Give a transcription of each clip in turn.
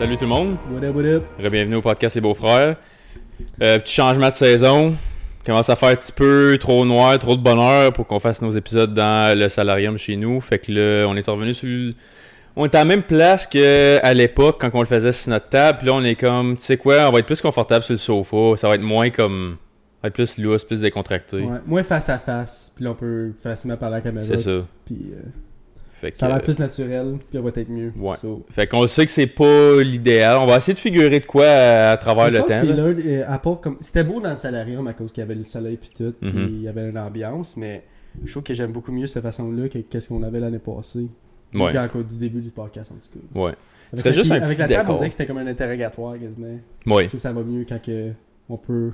Salut tout le monde. What up, what up? Bienvenue au podcast Les Beaux-Frères. Euh, petit changement de saison. Commence à faire un petit peu trop noir, trop de bonheur pour qu'on fasse nos épisodes dans le salarium chez nous. Fait que là, on est revenu sur le- On est à la même place qu'à l'époque quand on le faisait sur notre table. Puis là, on est comme, tu sais quoi, on va être plus confortable sur le sofa. Ça va être moins comme. Ça va être plus loose, plus décontracté. Ouais, moins face à face, puis là on peut facilement parler à la caméra. C'est ça. Puis euh, Fait que, ça a l'air euh, plus naturel, puis on va être mieux. Ouais. So, fait qu'on sait que c'est pas l'idéal. On va essayer de figurer de quoi à, à travers je le temps. des- à part comme c'était beau dans le salarium à cause qu'il y avait le soleil puis tout, puis Mhm. il y avait une ambiance, mais je trouve que j'aime beaucoup mieux cette façon-là que qu'est-ce qu'on avait l'année passée. Ouais. Quand- du début du podcast en tout cas. Ouais. Avec C'était la- juste un avec petit la table, on dirait que c'était comme un interrogatoire quasiment. Ouais. Je trouve que ça va mieux quand que on peut.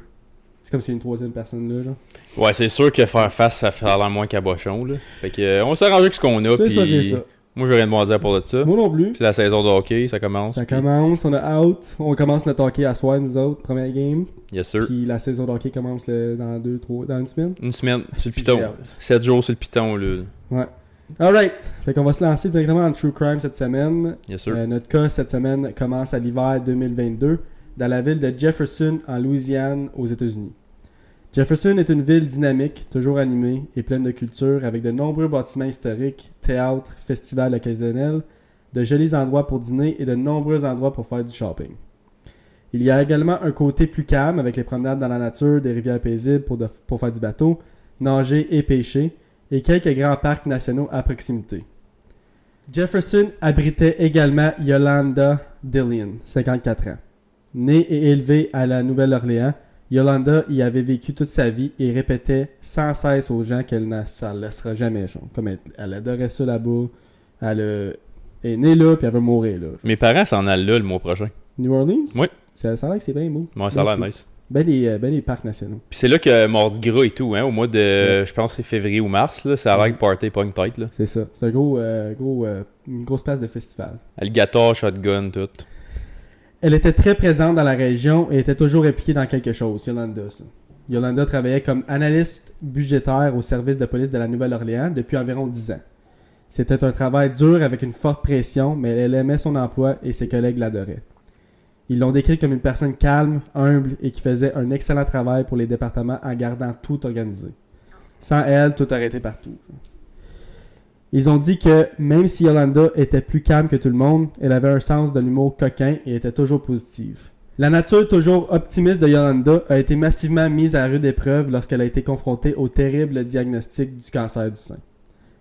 C'est comme a une troisième personne là, genre. Ouais, c'est sûr que faire face, ça fait l'air moins cabochon, là. Fait que, euh, on s'est arrangé avec ce qu'on a, C'est ça, puis c'est ça. moi, j'ai rien de bon à dire pour de ça. Moi non plus. Puis la saison de hockey, ça commence. Ça puis- commence, on a out, on commence notre hockey à soir, nous autres, première game. Yes, sir. Puis la saison de hockey commence le- dans deux, trois, dans une semaine. Une semaine sur le Si, piton. hâte. 7 jours sur le piton, là. Ouais. Alright. Fait qu'on va se lancer directement en True Crime cette semaine. Yes, sir. Euh, notre cas cette semaine commence à l'hiver 2022 dans la ville de Jefferson en Louisiane aux États-Unis. Jefferson est une ville dynamique, toujours animée et pleine de culture avec de nombreux bâtiments historiques, théâtres, festivals occasionnels, de jolis endroits pour dîner et de nombreux endroits pour faire du shopping. Il y a également un côté plus calme avec les promenades dans la nature, des rivières paisibles pour, faire du bateau, nager et pêcher, et quelques grands parcs nationaux à proximité. Jefferson abritait également Yolanda Dillian, 54 ans. Née et élevée à la Nouvelle-Orléans, Yolanda y avait vécu toute sa vie et répétait sans cesse aux gens qu'elle ne s'en laissera jamais. genre. Comme elle, elle adorait ça là-bas. Elle euh, est née là, puis elle veut mourir là. genre. Mes parents s'en allent là le mois prochain. New Orleans? Oui. Ça, ça a l'air que c'est bien beau. Ouais, ça a l'air nice. Ben les, euh, ben les parcs nationaux. Puis c'est là que Mardi Gras et tout, hein, au mois de, je pense c'est février ou mars, là, ça a l'air que party pas une tête, là. C'est ça. C'est un gros, euh, gros, euh, une grosse place de festival. Alligator, shotgun, tout. Elle était très présente dans la région et était toujours impliquée dans quelque chose, Yolanda. Yolanda travaillait comme analyste budgétaire au service de police de la Nouvelle-Orléans depuis environ 10 ans. C'était un travail dur avec une forte pression, mais elle aimait son emploi et ses collègues l'adoraient. Ils l'ont décrite comme une personne calme, humble et qui faisait un excellent travail pour les départements en gardant tout organisé. Sans elle, tout arrêtait partout. Ils ont dit que même si Yolanda était plus calme que tout le monde, elle avait un sens de l'humour coquin et était toujours positive. La nature toujours optimiste de Yolanda a été massivement mise à rude épreuve lorsqu'elle a été confrontée au terrible diagnostic du cancer du sein.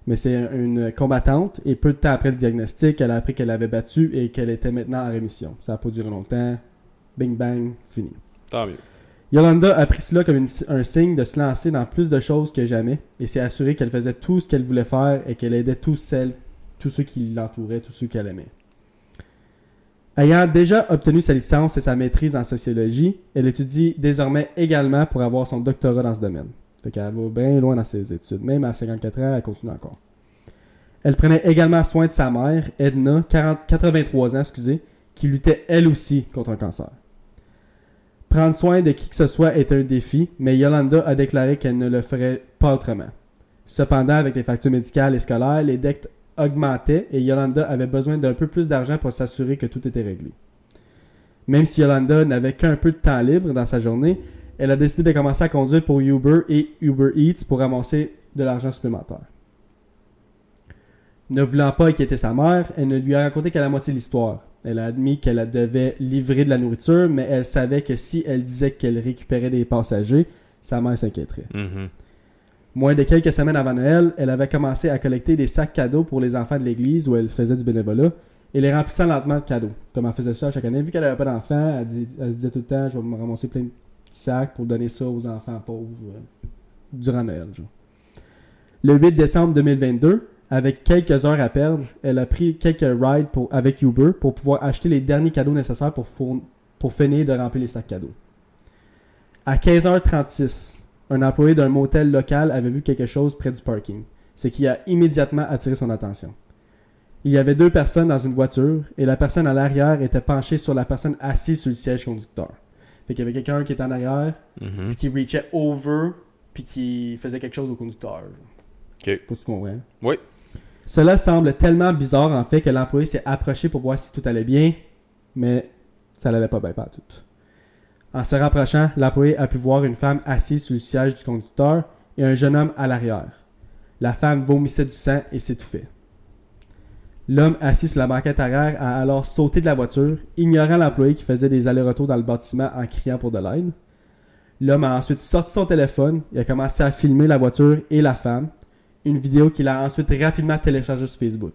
Mais c'est une combattante et peu de temps après le diagnostic, elle a appris qu'elle avait battu et qu'elle était maintenant en rémission. Ça n'a pas duré longtemps. Bing bang, fini. Tant mieux. Yolanda a pris cela comme un signe de se lancer dans plus de choses que jamais et s'est assurée qu'elle faisait tout ce qu'elle voulait faire et qu'elle aidait tous celles, ceux qui l'entouraient, tous ceux qu'elle aimait. Ayant déjà obtenu sa licence et sa maîtrise en sociologie, elle étudie désormais également pour avoir son doctorat dans ce domaine. Fait qu'elle va bien loin dans ses études. Même à 54 ans, elle continue encore. Elle prenait également soin de sa mère, Edna, 40 83 ans, excusez, qui luttait elle aussi contre un cancer. Prendre soin de qui que ce soit est un défi, mais Yolanda a déclaré qu'elle ne le ferait pas autrement. Cependant, avec les factures médicales et scolaires, les dettes augmentaient et Yolanda avait besoin d'un peu plus d'argent pour s'assurer que tout était réglé. Même si Yolanda n'avait qu'un peu de temps libre dans sa journée, elle a décidé de commencer à conduire pour Uber et Uber Eats pour ramasser de l'argent supplémentaire. Ne voulant pas inquiéter sa mère, elle ne lui a raconté qu'à la moitié de l'histoire. Elle a admis qu'elle devait livrer de la nourriture, mais elle savait que si elle disait qu'elle récupérait des passagers, sa mère s'inquiéterait. Mhm. Moins de quelques semaines avant Noël, elle avait commencé à collecter des sacs cadeaux pour les enfants de l'église où elle faisait du bénévolat et les remplissant lentement de cadeaux. Comme elle faisait ça chaque année. Vu qu'elle n'avait pas d'enfants, elle se disait tout le temps Je vais me ramasser plein de petits sacs pour donner ça aux enfants pauvres euh, durant Noël. genre. Le 8 décembre 2022, avec quelques heures à perdre, elle a pris quelques rides pour, avec Uber pour pouvoir acheter les derniers cadeaux nécessaires pour, fourn- pour finir de remplir les sacs cadeaux. À 15h36, un employé d'un motel local avait vu quelque chose près du parking, ce qui a immédiatement attiré son attention. Il y avait deux personnes dans une voiture et la personne à l'arrière était penchée sur la personne assise sur le siège conducteur. Fait qu'il y avait quelqu'un qui était en arrière, puis qui reachait over, puis qui faisait quelque chose au conducteur. Ok. Pas si tu comprends. Oui. Cela semble tellement bizarre en fait que l'employé s'est approché pour voir si tout allait bien, mais ça n'allait pas bien pas tout. En se rapprochant, l'employé a pu voir une femme assise sur le siège du conducteur et un jeune homme à l'arrière. La femme vomissait du sang et s'étouffait. L'homme assis sur la banquette arrière a alors sauté de la voiture, ignorant l'employé qui faisait des allers-retours dans le bâtiment en criant pour de l'aide. L'homme a ensuite sorti son téléphone et a commencé à filmer la voiture et la femme, une vidéo qu'il a ensuite rapidement téléchargée sur Facebook.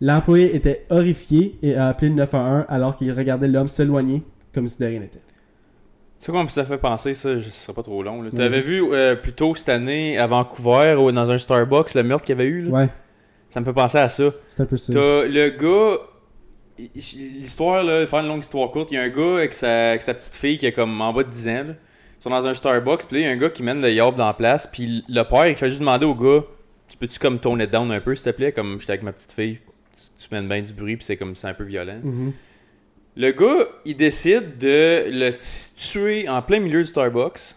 L'employé était horrifié et a appelé le 911 alors qu'il regardait l'homme s'éloigner comme si de rien n'était. Tu sais quoi ça fait penser, ça, ce serait pas trop long. Tu avais vu euh, plus tôt cette année à Vancouver, ou dans un Starbucks, le meurtre qu'il y avait eu. là? Ouais, Ça me fait penser à ça. c'est un peu ça. T'as le gars. il- L'histoire, là, faire une longue histoire courte, il y a un gars avec sa, avec sa petite fille qui est comme en bas de 10 ans. là. Sont dans un Starbucks, puis là, il y a un gars qui mène le yard dans la place, puis le père, il fait juste demander au gars Tu peux-tu comme tourner down un peu, s'il te plaît? Comme j'étais avec ma petite fille, tu, tu mènes bien du bruit, puis c'est comme c'est un peu violent. Mhm. Le gars, il décide de le tuer en plein milieu du Starbucks.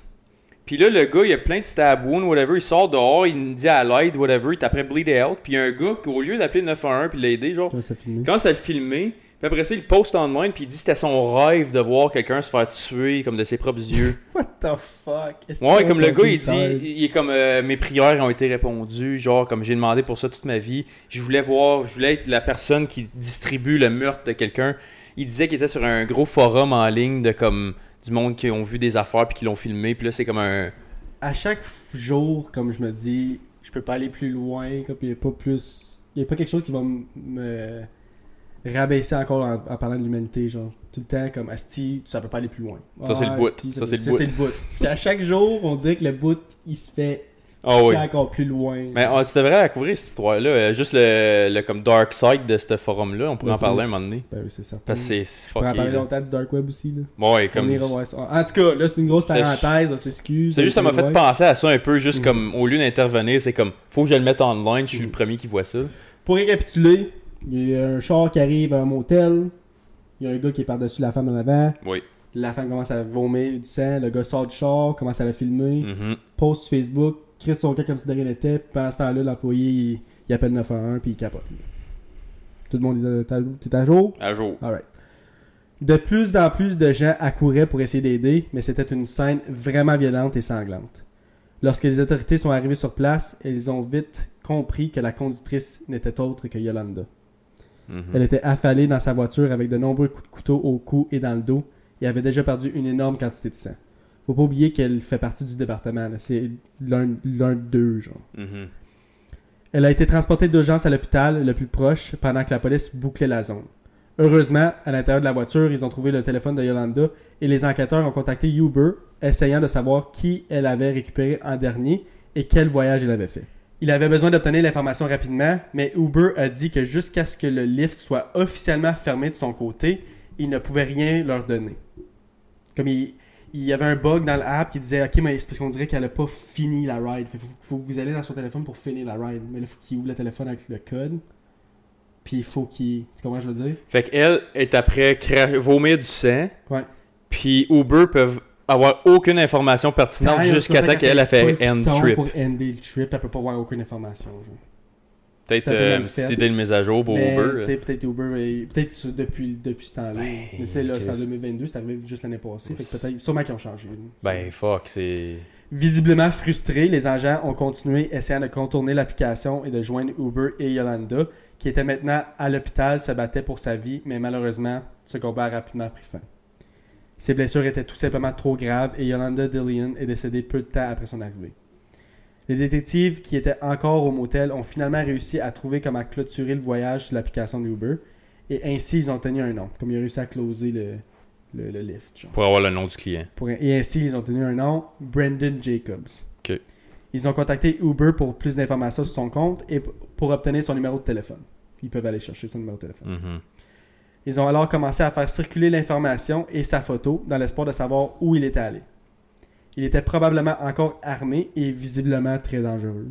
Puis là, le gars, il a plein de stab wounds, whatever. Il sort dehors, il dit à l'aide, whatever. Il après bleed out. Puis il y a un gars qui, au lieu d'appeler le 911 puis l'aider, genre, il commence à le filmer? Puis après ça, il poste online. Puis il dit que c'était son rêve de voir quelqu'un se faire tuer comme de ses propres yeux. What the fuck? Ouais, comme le gars, il dit, il est comme euh, mes prières ont été répondues, genre comme j'ai demandé pour ça toute ma vie. Je voulais voir, je voulais être la personne qui distribue le meurtre de quelqu'un. Il disait qu'il était sur un gros forum en ligne de comme du monde qui ont vu des affaires puis qui l'ont filmé. Puis là, c'est comme un. à chaque jour, comme je me dis, je peux pas aller plus loin, comme il n'y a pas plus. Il n'y a pas quelque chose qui va me rabaisser encore en, en parlant de l'humanité, genre. Tout le temps, comme Asti, ça peut pas aller plus loin. Ça, c'est le bout. Asti, Ça, c'est le bout. le bout. Puis à chaque jour, on dirait que le bout, il se fait Ah oui. encore plus loin. Mais ah, tu devrais la couvrir cette histoire-là. Euh, juste le, le comme dark side de ce forum-là. On pourrait en parler un moment donné. Ben oui, c'est ça. Parce que c'est On pourrait en parler là. longtemps du Dark Web aussi, là. Ouais, On comme. En tout cas, là, c'est une grosse parenthèse, on s'excuse. C'est juste, ça m'a fait Ouais. penser à ça un peu, juste Mhm. comme, au lieu d'intervenir, c'est comme, faut que je le mette en ligne, je suis le premier qui voit ça. Pour récapituler, il y a un char qui arrive à un motel. Il y a un gars qui est par-dessus la femme en avant. Oui. La femme commence à vomir du sang. Le gars sort du char, commence à la filmer. Mhm. Poste sur Facebook. Crée son cas comme si de rien n'était. Pendant ce temps-là, l'employé, il, il appelle 911 puis il capote. Tout le monde est à- t'es à jour? À jour. Alright. De plus en plus de gens accouraient pour essayer d'aider, mais c'était une scène vraiment violente et sanglante. Lorsque les autorités sont arrivées sur place, elles ont vite compris que la conductrice n'était autre que Yolanda. Mhm. Elle était affalée dans sa voiture avec de nombreux coups de couteau au cou et dans le dos et avait déjà perdu une énorme quantité de sang. Faut pas oublier qu'elle fait partie du département. C'est l'un l'un d'eux, genre. Mhm. Elle a été transportée d'urgence à l'hôpital le plus proche pendant que la police bouclait la zone. Heureusement, à l'intérieur de la voiture, ils ont trouvé le téléphone de Yolanda et les enquêteurs ont contacté Uber, essayant de savoir qui elle avait récupéré en dernier et quel voyage elle avait fait. Il avait besoin d'obtenir l'information rapidement, mais Uber a dit que jusqu'à ce que le lift soit officiellement fermé de son côté, il ne pouvait rien leur donner. Comme il, il y avait un bug dans l'app qui disait Ok, mais c'est parce qu'on dirait qu'elle n'a pas fini la ride. Fait, faut, faut que vous allez dans son téléphone pour finir la ride. Mais là, il faut qu'il ouvre le téléphone avec le code. Puis il faut qu'il. Tu comprends je veux dire? Fait qu'elle est après cra- vomir du sang. Ouais. Puis Uber peuvent avoir aucune information pertinente jusqu'à temps qu'elle a fait end trip. Pour ender le trip, elle peut pas avoir aucune information. genre. Peut-être euh, une petite fait. idée de mise à jour pour Mais, Uber. peut-être Uber, est- peut-être depuis, depuis ce temps-là. Ben, mais là, c'est en Chris. 2022, c'est arrivé juste l'année passée. Fait que peut-être, sûrement qu'ils ont changé. Ben fuck, c'est. Visiblement frustrés, les agents ont continué essayant de contourner l'application et de joindre Uber et Yolanda, qui était maintenant à l'hôpital, se battait pour sa vie, mais malheureusement, ce combat a rapidement pris fin. Ses blessures étaient tout simplement trop graves et Yolanda Dillian est décédée peu de temps après son arrivée. Les détectives qui étaient encore au motel ont finalement réussi à trouver comment clôturer le voyage sur l'application d'Uber et ainsi ils ont tenu un nom, comme ils ont réussi à closer le, le, le lift. genre. Pour avoir le nom du client. Pour- et ainsi, ils ont tenu un nom, Brendan Jacobs. Ils ont contacté Uber pour plus d'informations sur son compte et pour obtenir son numéro de téléphone. Ils peuvent aller chercher son numéro de téléphone. Mhm. Ils ont alors commencé à faire circuler l'information et sa photo dans l'espoir de savoir où il était allé. Il était probablement encore armé et visiblement très dangereux.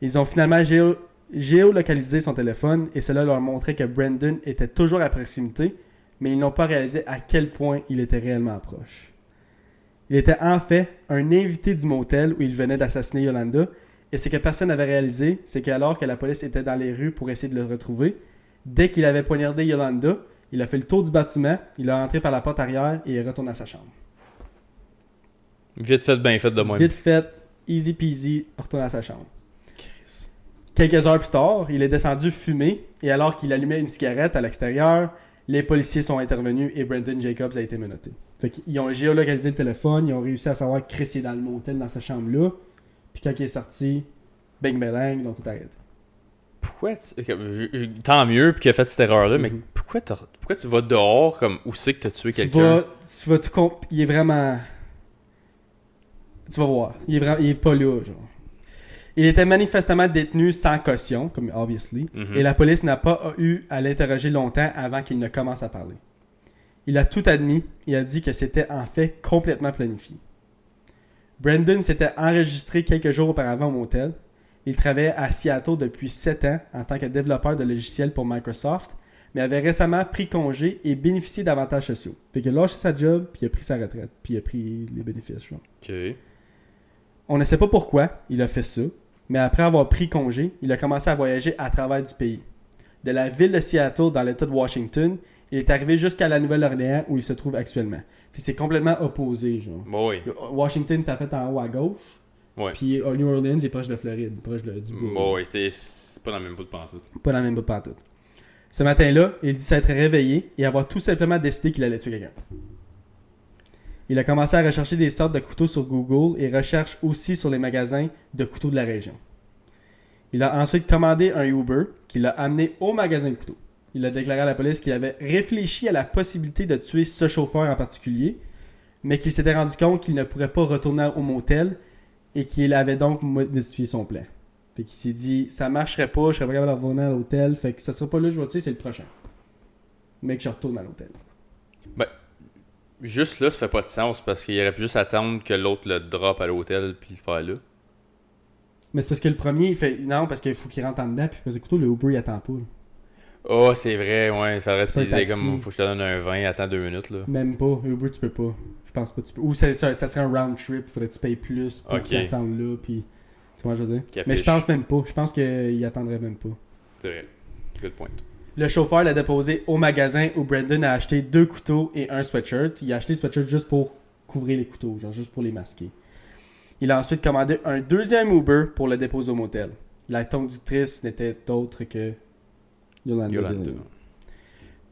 Ils ont finalement géo- géolocalisé son téléphone et cela leur montrait que Brandon était toujours à proximité, mais ils n'ont pas réalisé à quel point il était réellement proche. Il était en fait un invité du motel où il venait d'assassiner Yolanda, et ce que personne n'avait réalisé, c'est qu'alors que la police était dans les rues pour essayer de le retrouver, dès qu'il avait poignardé Yolanda, Il a fait le tour du bâtiment, il a entré par la porte arrière et est retourné à sa chambre. Vite fait, bien fait de moi. Vite fait, easy peasy, retourné à sa chambre. Quelques heures plus tard, il est descendu fumer et alors qu'il allumait une cigarette à l'extérieur, les policiers sont intervenus et Brendan Jacobs a été menotté. Fait qu'ils ont géolocalisé le téléphone, ils ont réussi à savoir que Chris est dans le motel dans sa chambre là. Puis quand il est sorti, bang bang, ils l'ont tout arrêté. Pourquoi tu... je- Tant mieux puis qu'il a fait cette erreur-là, mais Mhm. pourquoi, pourquoi tu vas dehors comme où c'est que t'as tué Tu quelqu'un? vas, tu vas tout comp- Il est vraiment. Tu vas voir. Il est, vraiment... il est pas là, genre. Il était manifestement détenu sans caution, comme obviously, Mhm. et la police n'a pas eu à l'interroger longtemps avant qu'il ne commence à parler. Il a tout admis et a dit que c'était en fait complètement planifié. Brandon s'était enregistré quelques jours auparavant au motel. Il travaillait à Seattle depuis 7 ans en tant que développeur de logiciels pour Microsoft, mais avait récemment pris congé et bénéficié d'avantages sociaux. Fait qu'il a lâché sa job, puis il a pris sa retraite, puis il a pris les bénéfices. genre. Ok. On ne sait pas pourquoi il a fait ça, mais après avoir pris congé, il a commencé à voyager à travers du pays. De la ville de Seattle dans l'État de Washington, il est arrivé jusqu'à la Nouvelle-Orléans où il se trouve actuellement. C'est complètement opposé, genre. Bon, oui. Washington, t'as fait en haut à gauche, Ouais. puis euh, New Orleans est proche de Floride, proche de, du bout. Bon, oui, c'est- c'est pas dans le même bout de pantoute. Pas dans le même bout de pantoute. Ce matin-là, il dit s'être réveillé et avoir tout simplement décidé qu'il allait tuer quelqu'un. Il a commencé à rechercher des sortes de couteaux sur Google et recherche aussi sur les magasins de couteaux de la région. Il a ensuite commandé un Uber qui l'a amené au magasin de couteaux. Il a déclaré à la police qu'il avait réfléchi à la possibilité de tuer ce chauffeur en particulier, mais qu'il s'était rendu compte qu'il ne pourrait pas retourner au motel et qu'il avait donc modifié son plan. Fait qu'il s'est dit, ça marcherait pas, je serais pas capable de revenir à l'hôtel, fait que ça sera pas là, je vais c'est le prochain. Mais que je retourne à l'hôtel. Juste là, ça fait pas de sens parce qu'il aurait pu juste attendre que l'autre le drop à l'hôtel puis le faire là. Mais c'est parce que le premier, il fait, non, parce qu'il faut qu'il rentre en dedans, puis parce que écoute, le Uber, il attend pas. là. Oh, c'est vrai, ouais. Il faudrait taxi. comme faut que je te donne un 20, attends deux minutes là. Même pas, Uber, tu peux pas. Je pense pas, tu peux. Ou ça, ça, ça serait un round trip, faudrait que tu payes plus pour Ok. qu'il attende là, puis. Tu vois, ce que je veux dire? Capiche. Mais je pense même pas, je pense qu'il attendrait même pas. C'est vrai. Good point. Le chauffeur l'a déposé au magasin où Brandon a acheté deux couteaux et un sweatshirt. Il a acheté le sweatshirt juste pour couvrir les couteaux, genre juste pour les masquer. Il a ensuite commandé un deuxième Uber pour le déposer au motel. La conductrice n'était autre que Yolanda, Yolanda. Dillon.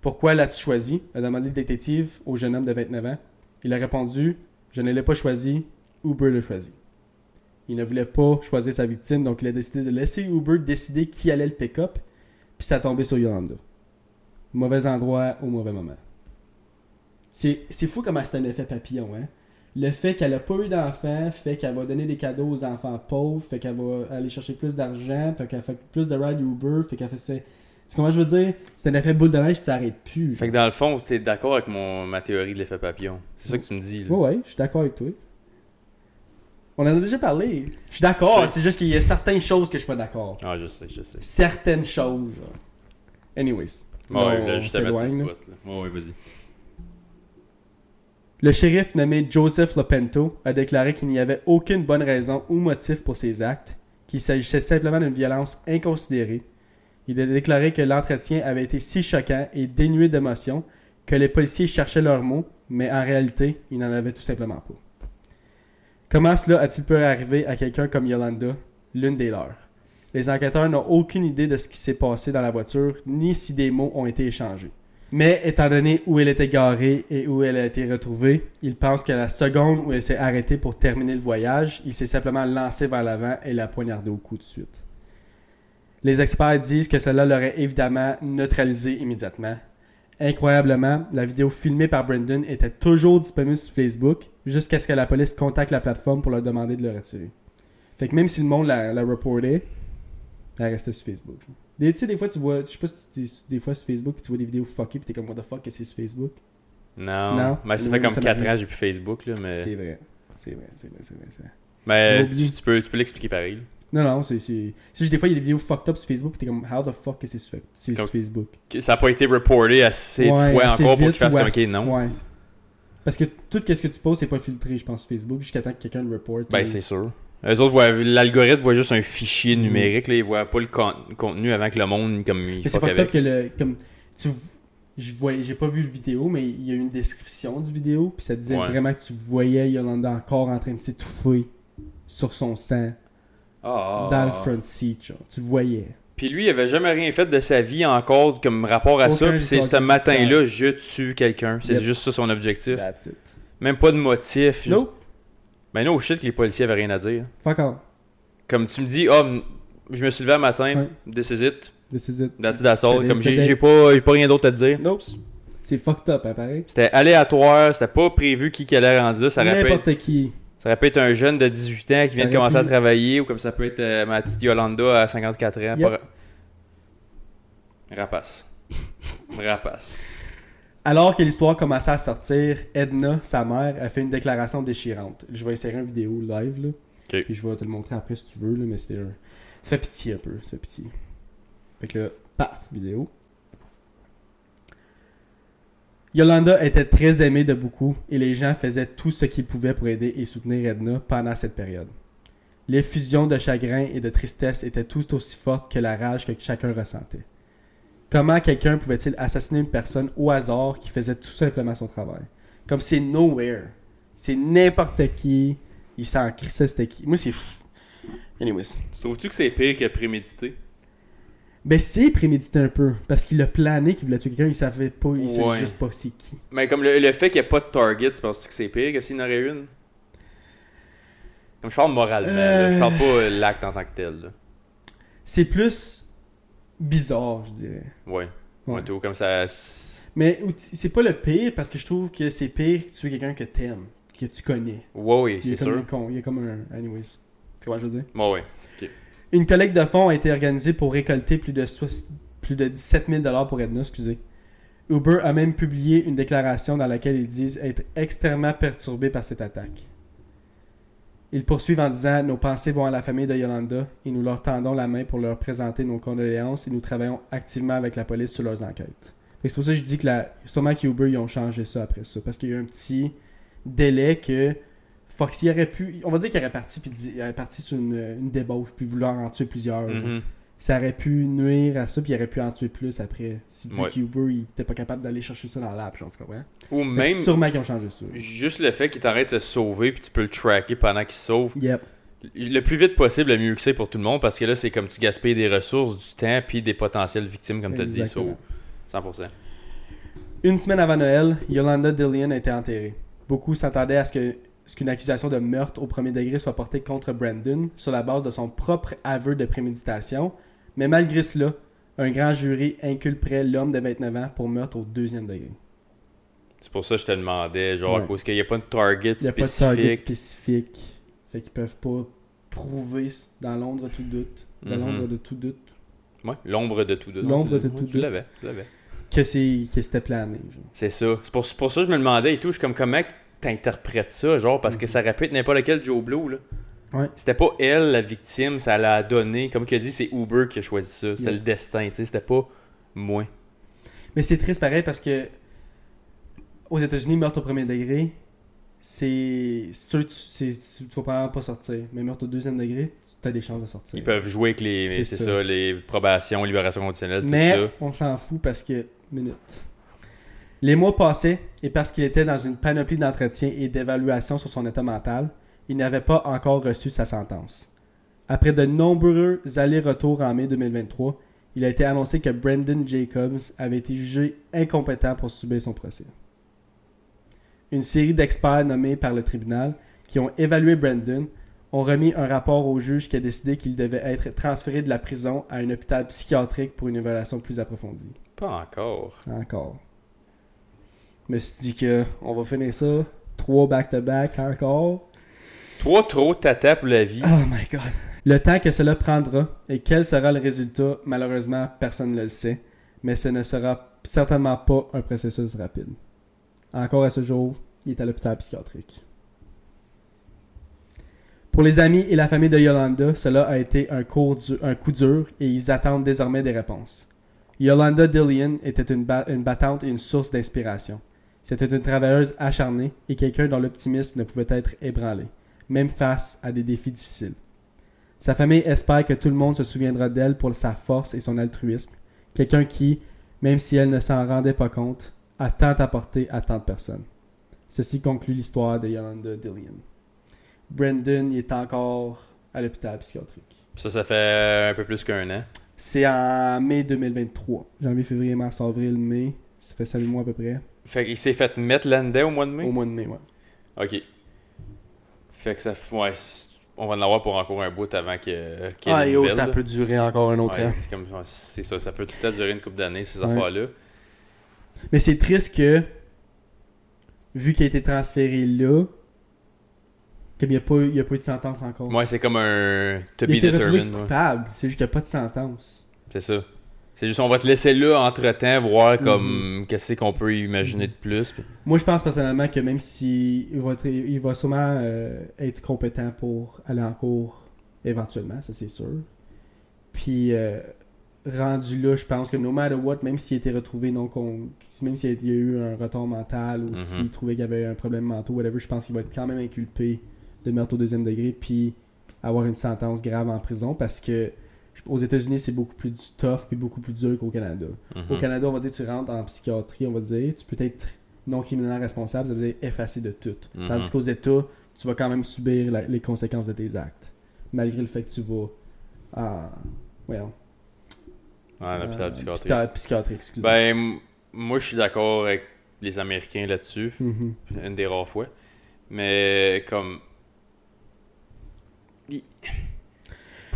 Pourquoi l'as-tu choisi? A demandé le détective au jeune homme de 29 ans. Il a répondu Je ne l'ai pas choisi, Uber l'a choisi. Il ne voulait pas choisir sa victime, donc il a décidé de laisser Uber décider qui allait le pick-up, puis ça a tombé sur Yolanda. Mauvais endroit au mauvais moment. C'est c'est fou comment c'est un effet papillon, hein? Le fait qu'elle a pas eu d'enfants fait qu'elle va donner des cadeaux aux enfants pauvres, fait qu'elle va aller chercher plus d'argent, fait qu'elle fait plus de ride Uber, fait qu'elle fait ça. C'est comment je veux dire? C'est un effet boule de neige puis ça arrête plus. Fait que dans le fond, t'es d'accord avec mon, ma théorie de l'effet papillon. C'est ça que tu me dis là. Ouais, ouais, je suis d'accord avec toi. On en a déjà parlé. Je suis d'accord, C'est- juste qu'il y a certaines choses que je suis pas d'accord. Ah, je sais, je sais. Certaines choses. genre. Anyways. Ouais, Là, ouais, là, juste s'éloigne, spot là. Ouais, ouais, vas-y. Le shérif nommé Joseph Lopento a déclaré qu'il n'y avait aucune bonne raison ou motif pour ces actes, qu'il s'agissait simplement d'une violence inconsidérée. Il a déclaré que l'entretien avait été si choquant et dénué d'émotion que les policiers cherchaient leurs mots, mais en réalité, ils n'en avaient tout simplement pas. Comment cela a-t-il pu arriver à quelqu'un comme Yolanda, l'une des leurs Les enquêteurs n'ont aucune idée de ce qui s'est passé dans la voiture, ni si des mots ont été échangés. Mais étant donné où elle était garée et où elle a été retrouvée, il pense que la seconde où elle s'est arrêtée pour terminer le voyage, il s'est simplement lancé vers l'avant et l'a poignardée au cou de suite. Les experts disent que cela l'aurait évidemment neutralisé immédiatement. Incroyablement, la vidéo filmée par Brendan était toujours disponible sur Facebook jusqu'à ce que la police contacte la plateforme pour leur demander de le retirer. Fait que même si le monde la, la reportait, elle restait sur Facebook. Tu sais, des fois, tu vois, je sais pas si t'es des fois sur Facebook, puis tu vois des vidéos fuckées, puis t'es comme, what the fuck, que c'est sur Facebook? Non. Non? Mais ça Non, fait comme ça 4 m'arrive. ans, j'ai plus Facebook là, mais. C'est vrai. C'est vrai, c'est vrai, c'est vrai, c'est vrai. Mais tu, tu peux, tu peux l'expliquer pareil. là. Non, non, c'est. C'est c'est juste des fois, il y a des vidéos fucked up sur Facebook, puis t'es comme, how the fuck que c'est sur, c'est sur Donc, Facebook? Que Ça n'a pas été reporté assez de fois assez encore pour vite, qu'il fasse ou comme assez- ok, non. Ouais. Parce que tout ce que tu poses, c'est pas filtré, je pense, sur Facebook, jusqu'à temps que quelqu'un le reporte. Ben, ou- c'est sûr. Eux autres, voient- l'algorithme voit juste un fichier Mm. numérique, là, ils voient pas le con- contenu avant que le monde, comme il Mais c'est fuck fucked avec. up que le. Comme, tu, je voyais, j'ai pas vu le vidéo, mais il y a eu une description du vidéo, puis ça disait Ouais. vraiment que tu voyais Yolanda encore en train de s'étouffer sur son sang Ah. dans le front seat, genre. Tu le voyais. Puis lui, il avait jamais rien fait de sa vie encore comme rapport à Aucun ça. Puis c'est ce matin-là, je tue quelqu'un. C'est Yep. juste ça son objectif. That's it. Même pas de motif. Nope. Ben no shit que les policiers avaient rien à dire. Fuck off. Comme tu me dis, m- je me suis levé un matin, Ouais. this is it, This is it. that's it, that's all. C'était- Comme j'ai pas, pas rien d'autre à te dire. Nope. C'est fucked up, hein, pareil. C'était aléatoire, c'était pas prévu qui qui allait rendre là. Ça être, N'importe qui. Ça aurait pu être un jeune de 18 ans qui vient de commencer à travailler, ou comme ça peut être euh, ma petite Yolanda à 54 ans. Yep. Rapace. Rapace. Alors que l'histoire commençait à sortir, Edna, sa mère, a fait une déclaration déchirante. Je vais insérer une vidéo live, là. Ok. Puis je vais te le montrer après si tu veux, là, mais c'était. Ça fait pitié un peu, ça fait pitié. Fait que là, paf, vidéo. Yolanda était très aimée de beaucoup et les gens faisaient tout ce qu'ils pouvaient pour aider et soutenir Edna pendant cette période. L'effusion de chagrin et de tristesse était tout aussi forte que la rage que chacun ressentait. Comment quelqu'un pouvait-il assassiner une personne au hasard qui faisait tout simplement son travail? Comme c'est nowhere. C'est n'importe qui. Il s'en crissait c'était qui? Moi, c'est fou. Anyways. Tu trouves-tu que c'est pire que prémédité? Ben, c'est prémédité un peu. Parce qu'il a plané qu'il voulait tuer quelqu'un, il savait pas, il savait Ouais. juste pas c'est qui. Mais comme le, le fait qu'il n'y ait pas de target, tu penses que c'est pire que s'il y en aurait une? Comme je parle moralement, là. je parle pas euh, l'acte en tant que tel. C'est plus bizarre, je dirais. Ouais. Ouais. Tout, comme ça. Mais c'est pas le pire parce que je trouve que c'est pire que tuer quelqu'un que t'aimes, que tu connais. Ouais, oui, c'est sûr. con, il est comme un. Anyways. Tu vois ce que je veux dire? Ouais, ouais. Une collecte de fonds a été organisée pour récolter plus de, plus de 17 000 pour Edna, excusez. Uber a même publié une déclaration dans laquelle ils disent être extrêmement perturbés par cette attaque. Ils poursuivent en disant Nos pensées vont à la famille de Yolanda et nous leur tendons la main pour leur présenter nos condoléances et nous travaillons activement avec la police sur leurs enquêtes. C'est pour ça que je dis que la... sûrement qu'Uber ils ont changé ça après ça parce qu'il y a eu un petit délai que Foxy aurait pu. On va dire qu'il aurait parti, puis il aurait parti sur une, une débauche puis vouloir en tuer plusieurs. Mhm. Ça aurait pu nuire à ça, puis il aurait pu en tuer plus après. Si Ouais. qu'Uber il était pas capable d'aller chercher ça dans l'app, tu comprends? Ou Fait même Sûrement qu'ils ont changé ça. juste le fait qu'il t'arrête de se sauver puis tu peux le tracker pendant qu'il se sauve. Yep. Le plus vite possible, le mieux que c'est pour tout le monde parce que là, c'est comme tu gaspilles des ressources, du temps puis des potentielles victimes, comme tu as dit. So, 100%. Une semaine avant Noël, Yolanda Dillian a été enterrée. Beaucoup s'attendaient à ce que qu'une accusation de meurtre au premier degré soit portée contre Brandon sur la base de son propre aveu de préméditation, mais malgré cela, un grand jury inculperait l'homme de 29 ans pour meurtre au deuxième degré. C'est pour ça que je te demandais, genre, Ouais. cause qu'il n'y a pas de target Il n'y a pas de target spécifique? spécifique. Fait qu'ils peuvent pas prouver dans l'ombre de tout doute, dans Mhm. l'ombre de tout doute, Ouais, l'ombre de tout doute. L'ombre Tu- de tout Tu doute. l'avais, tu l'avais. que c'était plané. C'est ça. C'est pour, c'est pour ça que je me demandais et tout. Je suis comme, comment t'interprètes ça, genre, parce que ça aurait pu être n'importe quel Joe Blow, là. Mhm. Ouais. C'était pas elle, la victime, ça l'a donné. Comme il a dit, c'est Uber qui a choisi ça. C'était Yeah. le destin, tu sais. C'était pas moi. Mais c'est triste pareil parce que aux États-Unis, meurtre au premier degré, c'est sûr que tu, tu vas probablement pas sortir. Mais meurtre au deuxième degré, tu as des chances de sortir. Ils peuvent jouer avec les. C'est C'est ça. ça. les probations, libération conditionnelle, tout Mais ça. on s'en fout parce que. Minute. Les mois passaient et parce qu'il était dans une panoplie d'entretien et d'évaluation sur son état mental, il n'avait pas encore reçu sa sentence. Après de nombreux allers-retours en mai 2023, il a été annoncé que Brandon Jacobs avait été jugé incompétent pour subir son procès. Une série d'experts nommés par le tribunal qui ont évalué Brandon ont remis un rapport au juge qui a décidé qu'il devait être transféré de la prison à un hôpital psychiatrique pour une évaluation plus approfondie. Pas encore. Encore. Je me suis dit que on va finir ça. Trois back-to-back encore. Trop, trop tata pour la vie. Oh my god. Le temps que cela prendra et quel sera le résultat, malheureusement, personne ne le sait. Mais ce ne sera certainement pas un processus rapide. Encore à ce jour, il est à l'hôpital psychiatrique. Pour les amis et la famille de Yolanda, cela a été un, cours du- un coup dur et ils attendent désormais des réponses. Yolanda Dillian était une, ba- une battante et une source d'inspiration. C'était une travailleuse acharnée et quelqu'un dont l'optimisme ne pouvait être ébranlé, même face à des défis difficiles. Sa famille espère que tout le monde se souviendra d'elle pour sa force et son altruisme. Quelqu'un qui, même si elle ne s'en rendait pas compte, a tant apporté à tant de personnes. Ceci conclut l'histoire de Yolanda Dillian. Brendan il est encore à l'hôpital psychiatrique. Ça, ça fait un peu plus qu'un an. C'est en mai 2023. Janvier, février, mars, avril, mai. Ça fait 5 mois à peu près. Fait qu'il s'est fait mettre l'andet au mois de mai? Au mois de mai, ouais. Ok. Fait que ça. Ouais, on va en avoir pour encore un bout avant que- qu'il y ait Ah, yo, ça peut durer encore un autre Ouais, an. comme- ouais, c'est ça, ça peut tout à durer une couple d'années, ces Ouais. affaires-là. Mais c'est triste que, vu qu'il a été transféré là, qu'il n'y a, pas il y a pas eu de sentence encore. Ouais, c'est comme un to il a be determined. ouais. coupable. C'est juste qu'il n'y a pas de sentence. C'est ça. C'est juste, on va te laisser là entre-temps, voir Mhm. comme qu'est-ce qu'on peut imaginer de plus. Moi, je pense personnellement que même si il va, être- il va sûrement euh, être compétent pour aller en cours éventuellement, ça c'est sûr. Puis euh, rendu là, je pense que no matter what, même s'il était retrouvé non con, même s'il y a eu un retard mental ou Mhm. s'il trouvait qu'il y avait un problème mental, whatever, je pense qu'il va être quand même inculpé de meurtre au deuxième degré puis avoir une sentence grave en prison parce que aux États-Unis c'est beaucoup plus tough puis beaucoup plus dur qu'au Canada. Au Mhm. Canada, on va dire tu rentres en psychiatrie, on va dire, tu peux être non criminellement responsable, ça veut dire effacé de tout. Mhm. Tandis qu'aux États, tu vas quand même subir la- les conséquences de tes actes. Malgré le fait que tu vas en. Voyons. Ouais, l'hôpital euh, psychiatrique. psychiat- psychiatrique, excusez. Ben, moi, je suis d'accord avec les Américains là-dessus. Mhm. Une des rares fois. Mais, comme. Il-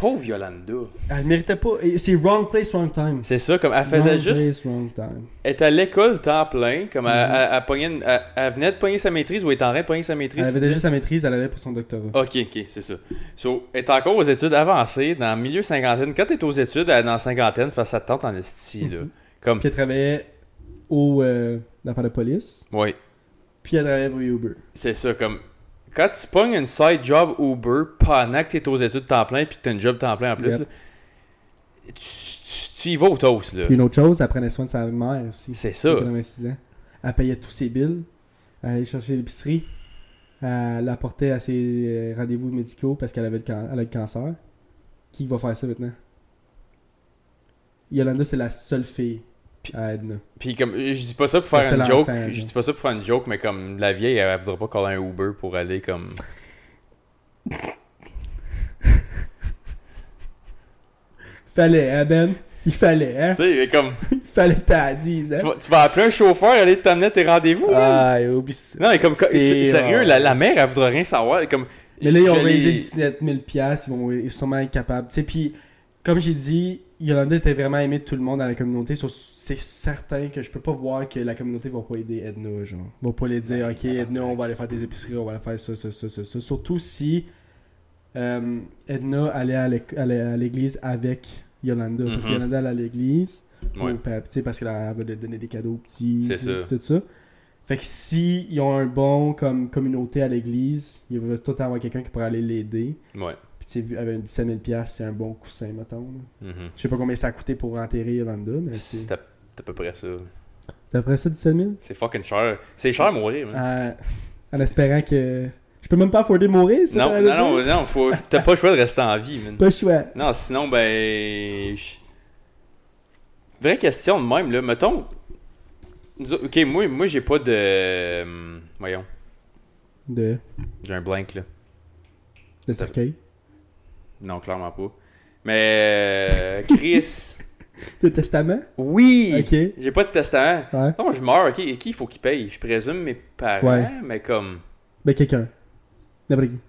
Pauvre Yolanda. Elle méritait pas. C'est wrong place, wrong time. C'est ça, comme elle faisait wrong juste. place, wrong time. Elle était à l'école temps plein. Comme elle, Mhm. elle- elle pognait elle- elle venait de pogner sa maîtrise ou elle était en train de pogner sa maîtrise. Elle avait déjà sa maîtrise, elle allait pour son doctorat. Ok, ok, c'est ça. So, elle est encore aux études avancées, dans le milieu cinquantaine. Quand t'es aux études euh, dans la cinquantaine, c'est parce que ça te tente en esti, là. Comme, Puis elle travaillait au. Euh, l'affaire de police. ouais, Puis elle travaillait pour Uber. c'est ça, comme. Quand tu pognes une side job Uber pendant que t'es aux études temps plein puis que t'as une job temps plein en plus, Yep. là, tu, tu- tu y vas au toast, là. Puis une autre chose, elle prenait soin de sa mère aussi. C'est ça. Elle avait 26 ans. Elle payait tous ses bills. Elle allait chercher l'épicerie. Elle l'apportait à ses euh, rendez-vous médicaux parce qu'elle avait le, can- elle a le cancer. Qui va faire ça maintenant? Yolanda, c'est la seule fille Puis- Edna. Puis comme, je dis pas ça pour faire une joke, je dis pas ça pour faire une joke, mais comme la vieille, elle, elle voudrait pas coller un Uber pour aller comme... Fallait, hein, Ben? Il fallait, hein? Tu sais, mais comme, Il fallait que t'as hein? tu vas, tu vas appeler un chauffeur, aller t'amener à tes rendez-vous. Ah, oublie ça. Non, mais comme, sérieux, euh, la, la mère, elle voudrait rien savoir. Comme, Mais là, ils ont raisé 17 000 piastres, ils vont ils sont sûrement être capables. Tu sais, puis comme j'ai dit, Yolanda était vraiment aimée de tout le monde dans la communauté. C'est certain que je peux pas voir que la communauté va pas aider Edna, genre. Va pas les dire, ok, Edna, on va aller faire des épiceries, on va aller faire ça, ça, ça, ça, ça. Surtout si euh, Edna allait à l'église avec Yolanda. Parce que Mhm. Yolanda allait à l'église. Ouais. Parce qu'elle elle veut donner des cadeaux aux petits. C'est tout- ça. Tout ça. Fait que si ils ont un bon comme communauté à l'église, il va tout avoir quelqu'un qui pourrait aller l'aider. Ouais. Avec 17 000 piastres, c'est un bon coussin, mettons. Mhm. Je sais pas combien ça a coûté pour enterrer Yolanda, mais c'est... À, à peu près ça. C'est après ça 17 000? C'est fucking cher. C'est cher à mourir, man. Euh, en espérant que... Je peux même pas afforder de mourir, ça? non, non, non, non, faut, t'as pas le choix de rester en vie, man. Pas le choix. Non, sinon, ben. Vraie question de même, là. Mettons. Ok, moi, moi j'ai pas de. Voyons, De, j'ai un blank, là. de cercueil? Non, clairement pas. Mais. euh, Chris. De testament? oui! Ok. J'ai pas de testament. Ouais. Non, je meurs, ok. Et qui il faut qu'il paye? Je présume mes parents, Ouais. mais comme. Ben quelqu'un. D'après qui?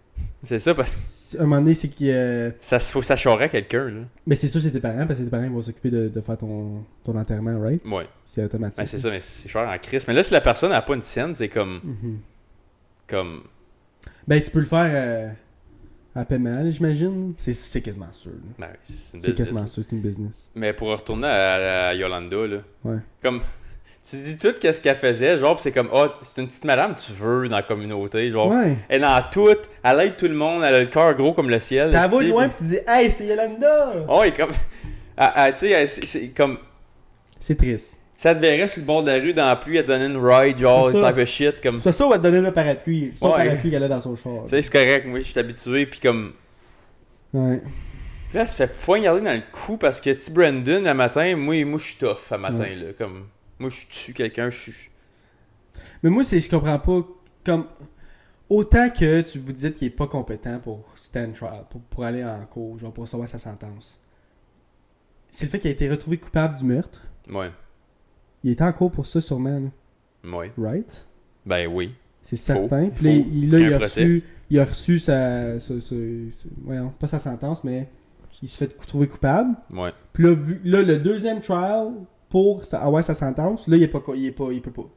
C'est ça, parce que Un moment donné, c'est qu'il... euh, ça faut que ça chorerait quelqu'un, là. Mais c'est sûr c'est tes parents, parce que tes parents vont s'occuper de, de faire ton, ton enterrement, right? Ouais. C'est automatique. Ben, c'est ça, mais c'est cher en Chris. Mais là, si la personne n'a pas une scène, c'est comme. Mhm. comme Ben, tu peux le faire euh, à paiement, j'imagine. C'est, c'est quasiment sûr. ben, c'est quasiment sûr, c'est une business. Mais pour retourner à, à Yolanda, là. Ouais. Comme. Tu dis tout qu'est-ce qu'elle faisait, genre, c'est comme, oh, c'est une petite madame, tu veux, dans la communauté, genre. Ouais. Elle est dans tout, elle aide tout le monde, elle a le cœur gros comme le ciel. T'as esti, loin pis tu dis, hey, c'est Yolanda! Oh, et comme. elle- tu sais, c'est comme. C'est triste. Elle te verrait sur le bord de la rue dans la pluie, elle te donnait une ride, genre, ça. type of shit, comme. C'est ça, on va te donner le parapluie. Son Ouais. parapluie qu'elle a dans son char. Tu sais, c'est correct, moi, je suis habitué, puis comme. Ouais. Là, elle se fait poignarder dans le cou parce que T. Brandon, le matin, moi, moi je suis tough le matin. Ouais. Là, comme, moi, je tue quelqu'un, je suis. Mais moi, c'est je comprends pas. Comme. Autant que tu vous dites qu'il est pas compétent pour stand trial, pour, pour aller en cours, genre pour recevoir sa sentence. C'est le fait qu'il a été retrouvé coupable du meurtre. Ouais. Il était en cours pour ça, sûrement. là. Ouais. Right? Ben oui. C'est certain. Puis là, il, là, Il y a il un a procès. reçu, il a reçu sa, sa- sa- sa- voyons, pas sa sentence, mais il s'est fait trouver coupable. Ouais. Puis là, vu- là, le deuxième trial pour sa, avoir sa sentence, là, il est pas, il est pas, il peut pas.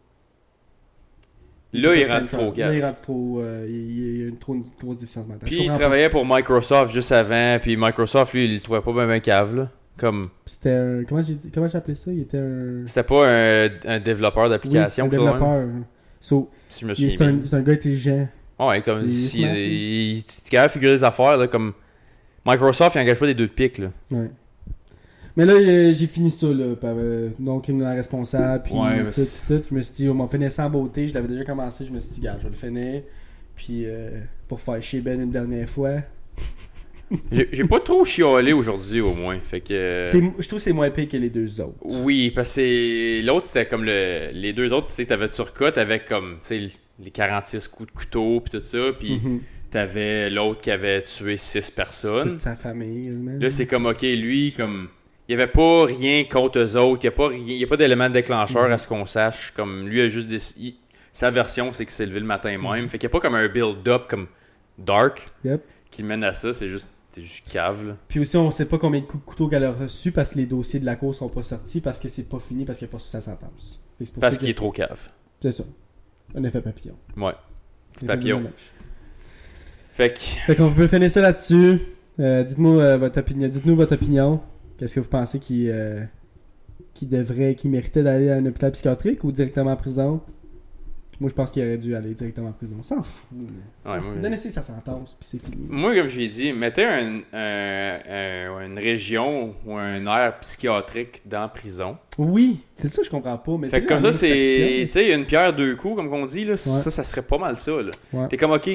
Là, il est rendu trop. Là, il est rendu trop, euh, il, a une, trop, une grosse déficience mentale. Puis il travaillait pour Microsoft juste avant, puis Microsoft, lui, il le trouvait pas bien ben cave, là. Comme. C'était un, comment j'ai, comment j'ai appelé ça? Il était un, c'était pas un, un développeur d'application, oui, un même, développeur. So, si je me c'est un, gars intelligent. Ouais, comme si il, lui. il, il est capable de figurer des affaires, là, comme Microsoft, il engage pas des deux de pique, là. Ouais. Mais là, j'ai j'ai fini ça, là, par euh, non criminel responsable, puis Ouais, tout, c'est- tout. Je me suis dit, on m'en finit ça en beauté, je l'avais déjà commencé, je me suis dit, gars, je vais le finir. Puis, euh, pour faire chier Ben une dernière fois. J'ai pas trop chiolé aujourd'hui, au moins. Fait que. euh, Je trouve que c'est moins pire que les deux autres. Oui, parce que l'autre, c'était comme le... les deux autres, tu sais, t'avais Turcotte avec comme, tu sais, les 46 coups de couteau, puis tout ça, puis Mhm. t'avais l'autre qui avait tué 6 personnes. Toute sa famille, quasiment. Là, c'est comme, ok, lui, comme, il y avait pas rien contre eux autres, il y a pas rien, il y a pas d'élément déclencheur Mhm. à ce qu'on sache, comme, lui a juste des... il- Sa version, c'est qu'il s'est levé le matin même, fait qu'il y a pas comme un build-up comme dark Yep. qui mène à ça, c'est juste, c'est juste cave, là. Puis aussi, on sait pas combien de coups de couteau qu'elle a reçu parce que les dossiers de la cour sont pas sortis parce que c'est pas fini parce qu'elle a pas reçu sa sentence. Pour Parce qu'il est trop cave. C'est ça. Un effet papillon. Ouais. Petit papillon. Fait que, Fait qu'on peut finir ça là-dessus. Euh, dites-moi euh, votre opinion. Dites-nous votre opinion. Qu'est-ce que vous pensez qui euh, qui devrait, qui méritait d'aller à un hôpital psychiatrique ou directement en prison? Moi, je pense qu'il aurait dû aller directement en prison. On s'en fout. Ouais, fout. moi- Donnez sa sentence puis c'est fini. Moi, comme je l'ai dit, mettez un- un- un- une région ou un aire psychiatrique dans la prison. Oui, c'est ça que je comprends pas. Mais Fait comme ça, c'est. Tu sais, une pierre deux coups, comme on dit, là. Ça, ça serait pas mal ça, là. Ouais. T'es comme, ok.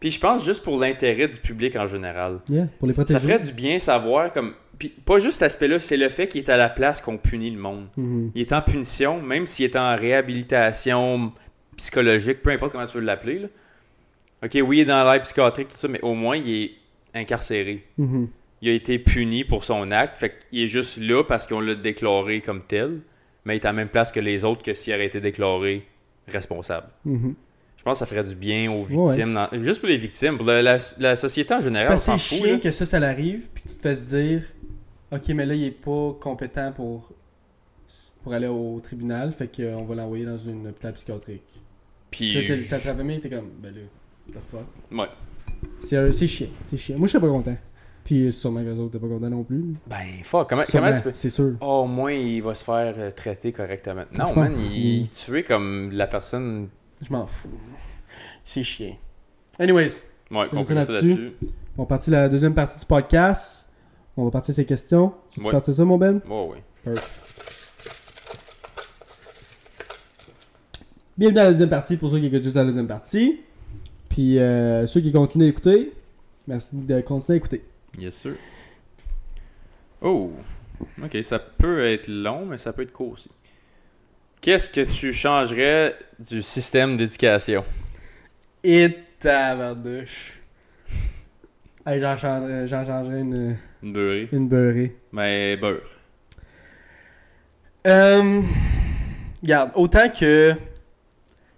Puis je pense juste pour l'intérêt du public en général. Yeah, pour les Ça ferait du bien savoir, comme. Puis pas juste cet aspect-là, c'est le fait qu'il est à la place qu'on punit le monde. Mhm. Il est en punition, même s'il est en réhabilitation psychologique, peu importe comment tu veux l'appeler. Ok, oui, il est dans l'air psychiatrique, tout ça, mais au moins, il est incarcéré. Mhm. il a été puni pour son acte. Fait qu'il est juste là parce qu'on l'a déclaré comme tel. Mais il est à la même place que les autres que s'il aurait été déclaré responsable. Mhm. Je pense que ça ferait du bien aux Ouais. victimes. dans- Juste pour les victimes. Pour la, la- la société en général, c'est chiant là. que ça, ça l'arrive, puis que tu te fasses dire Ok, mais là, il est pas compétent pour, pour aller au tribunal, fait qu'on va l'envoyer dans une hôpital psychiatrique. Puis t'as- ta famille, t'es comme Ben là, the fuck? Ouais. C'est c'est chiant, c'est chiant. Moi, je suis pas content. Puis euh, sûrement que les autres, t'es pas content non plus. Ben, fuck. Comment, Sûrement, comment tu peux. C'est sûr. Oh, au moins, il va se faire euh, traiter correctement. Non, Je man, il, il tué comme la personne. Je m'en fous. C'est chiant. Anyways, Ouais, qu'on ça là-dessus. là-dessus. on va partir la deuxième partie du podcast. On va partir ces questions. Tu veux Ouais. partir ça, mon Ben? Ouais, ouais. Bienvenue à la deuxième partie pour ceux qui écoutent juste la deuxième partie. Puis euh, ceux qui continuent d'écouter, merci de continuer à écouter. Yes, sir. Oh. Ok, ça peut être long, mais ça peut être court aussi. Qu'est-ce que tu changerais du système d'éducation? Et tabardouche. Hey, j'en changerais, j'en changerais une, Une beurrée. une beurrée. Mais beurre. Euh, regarde, autant que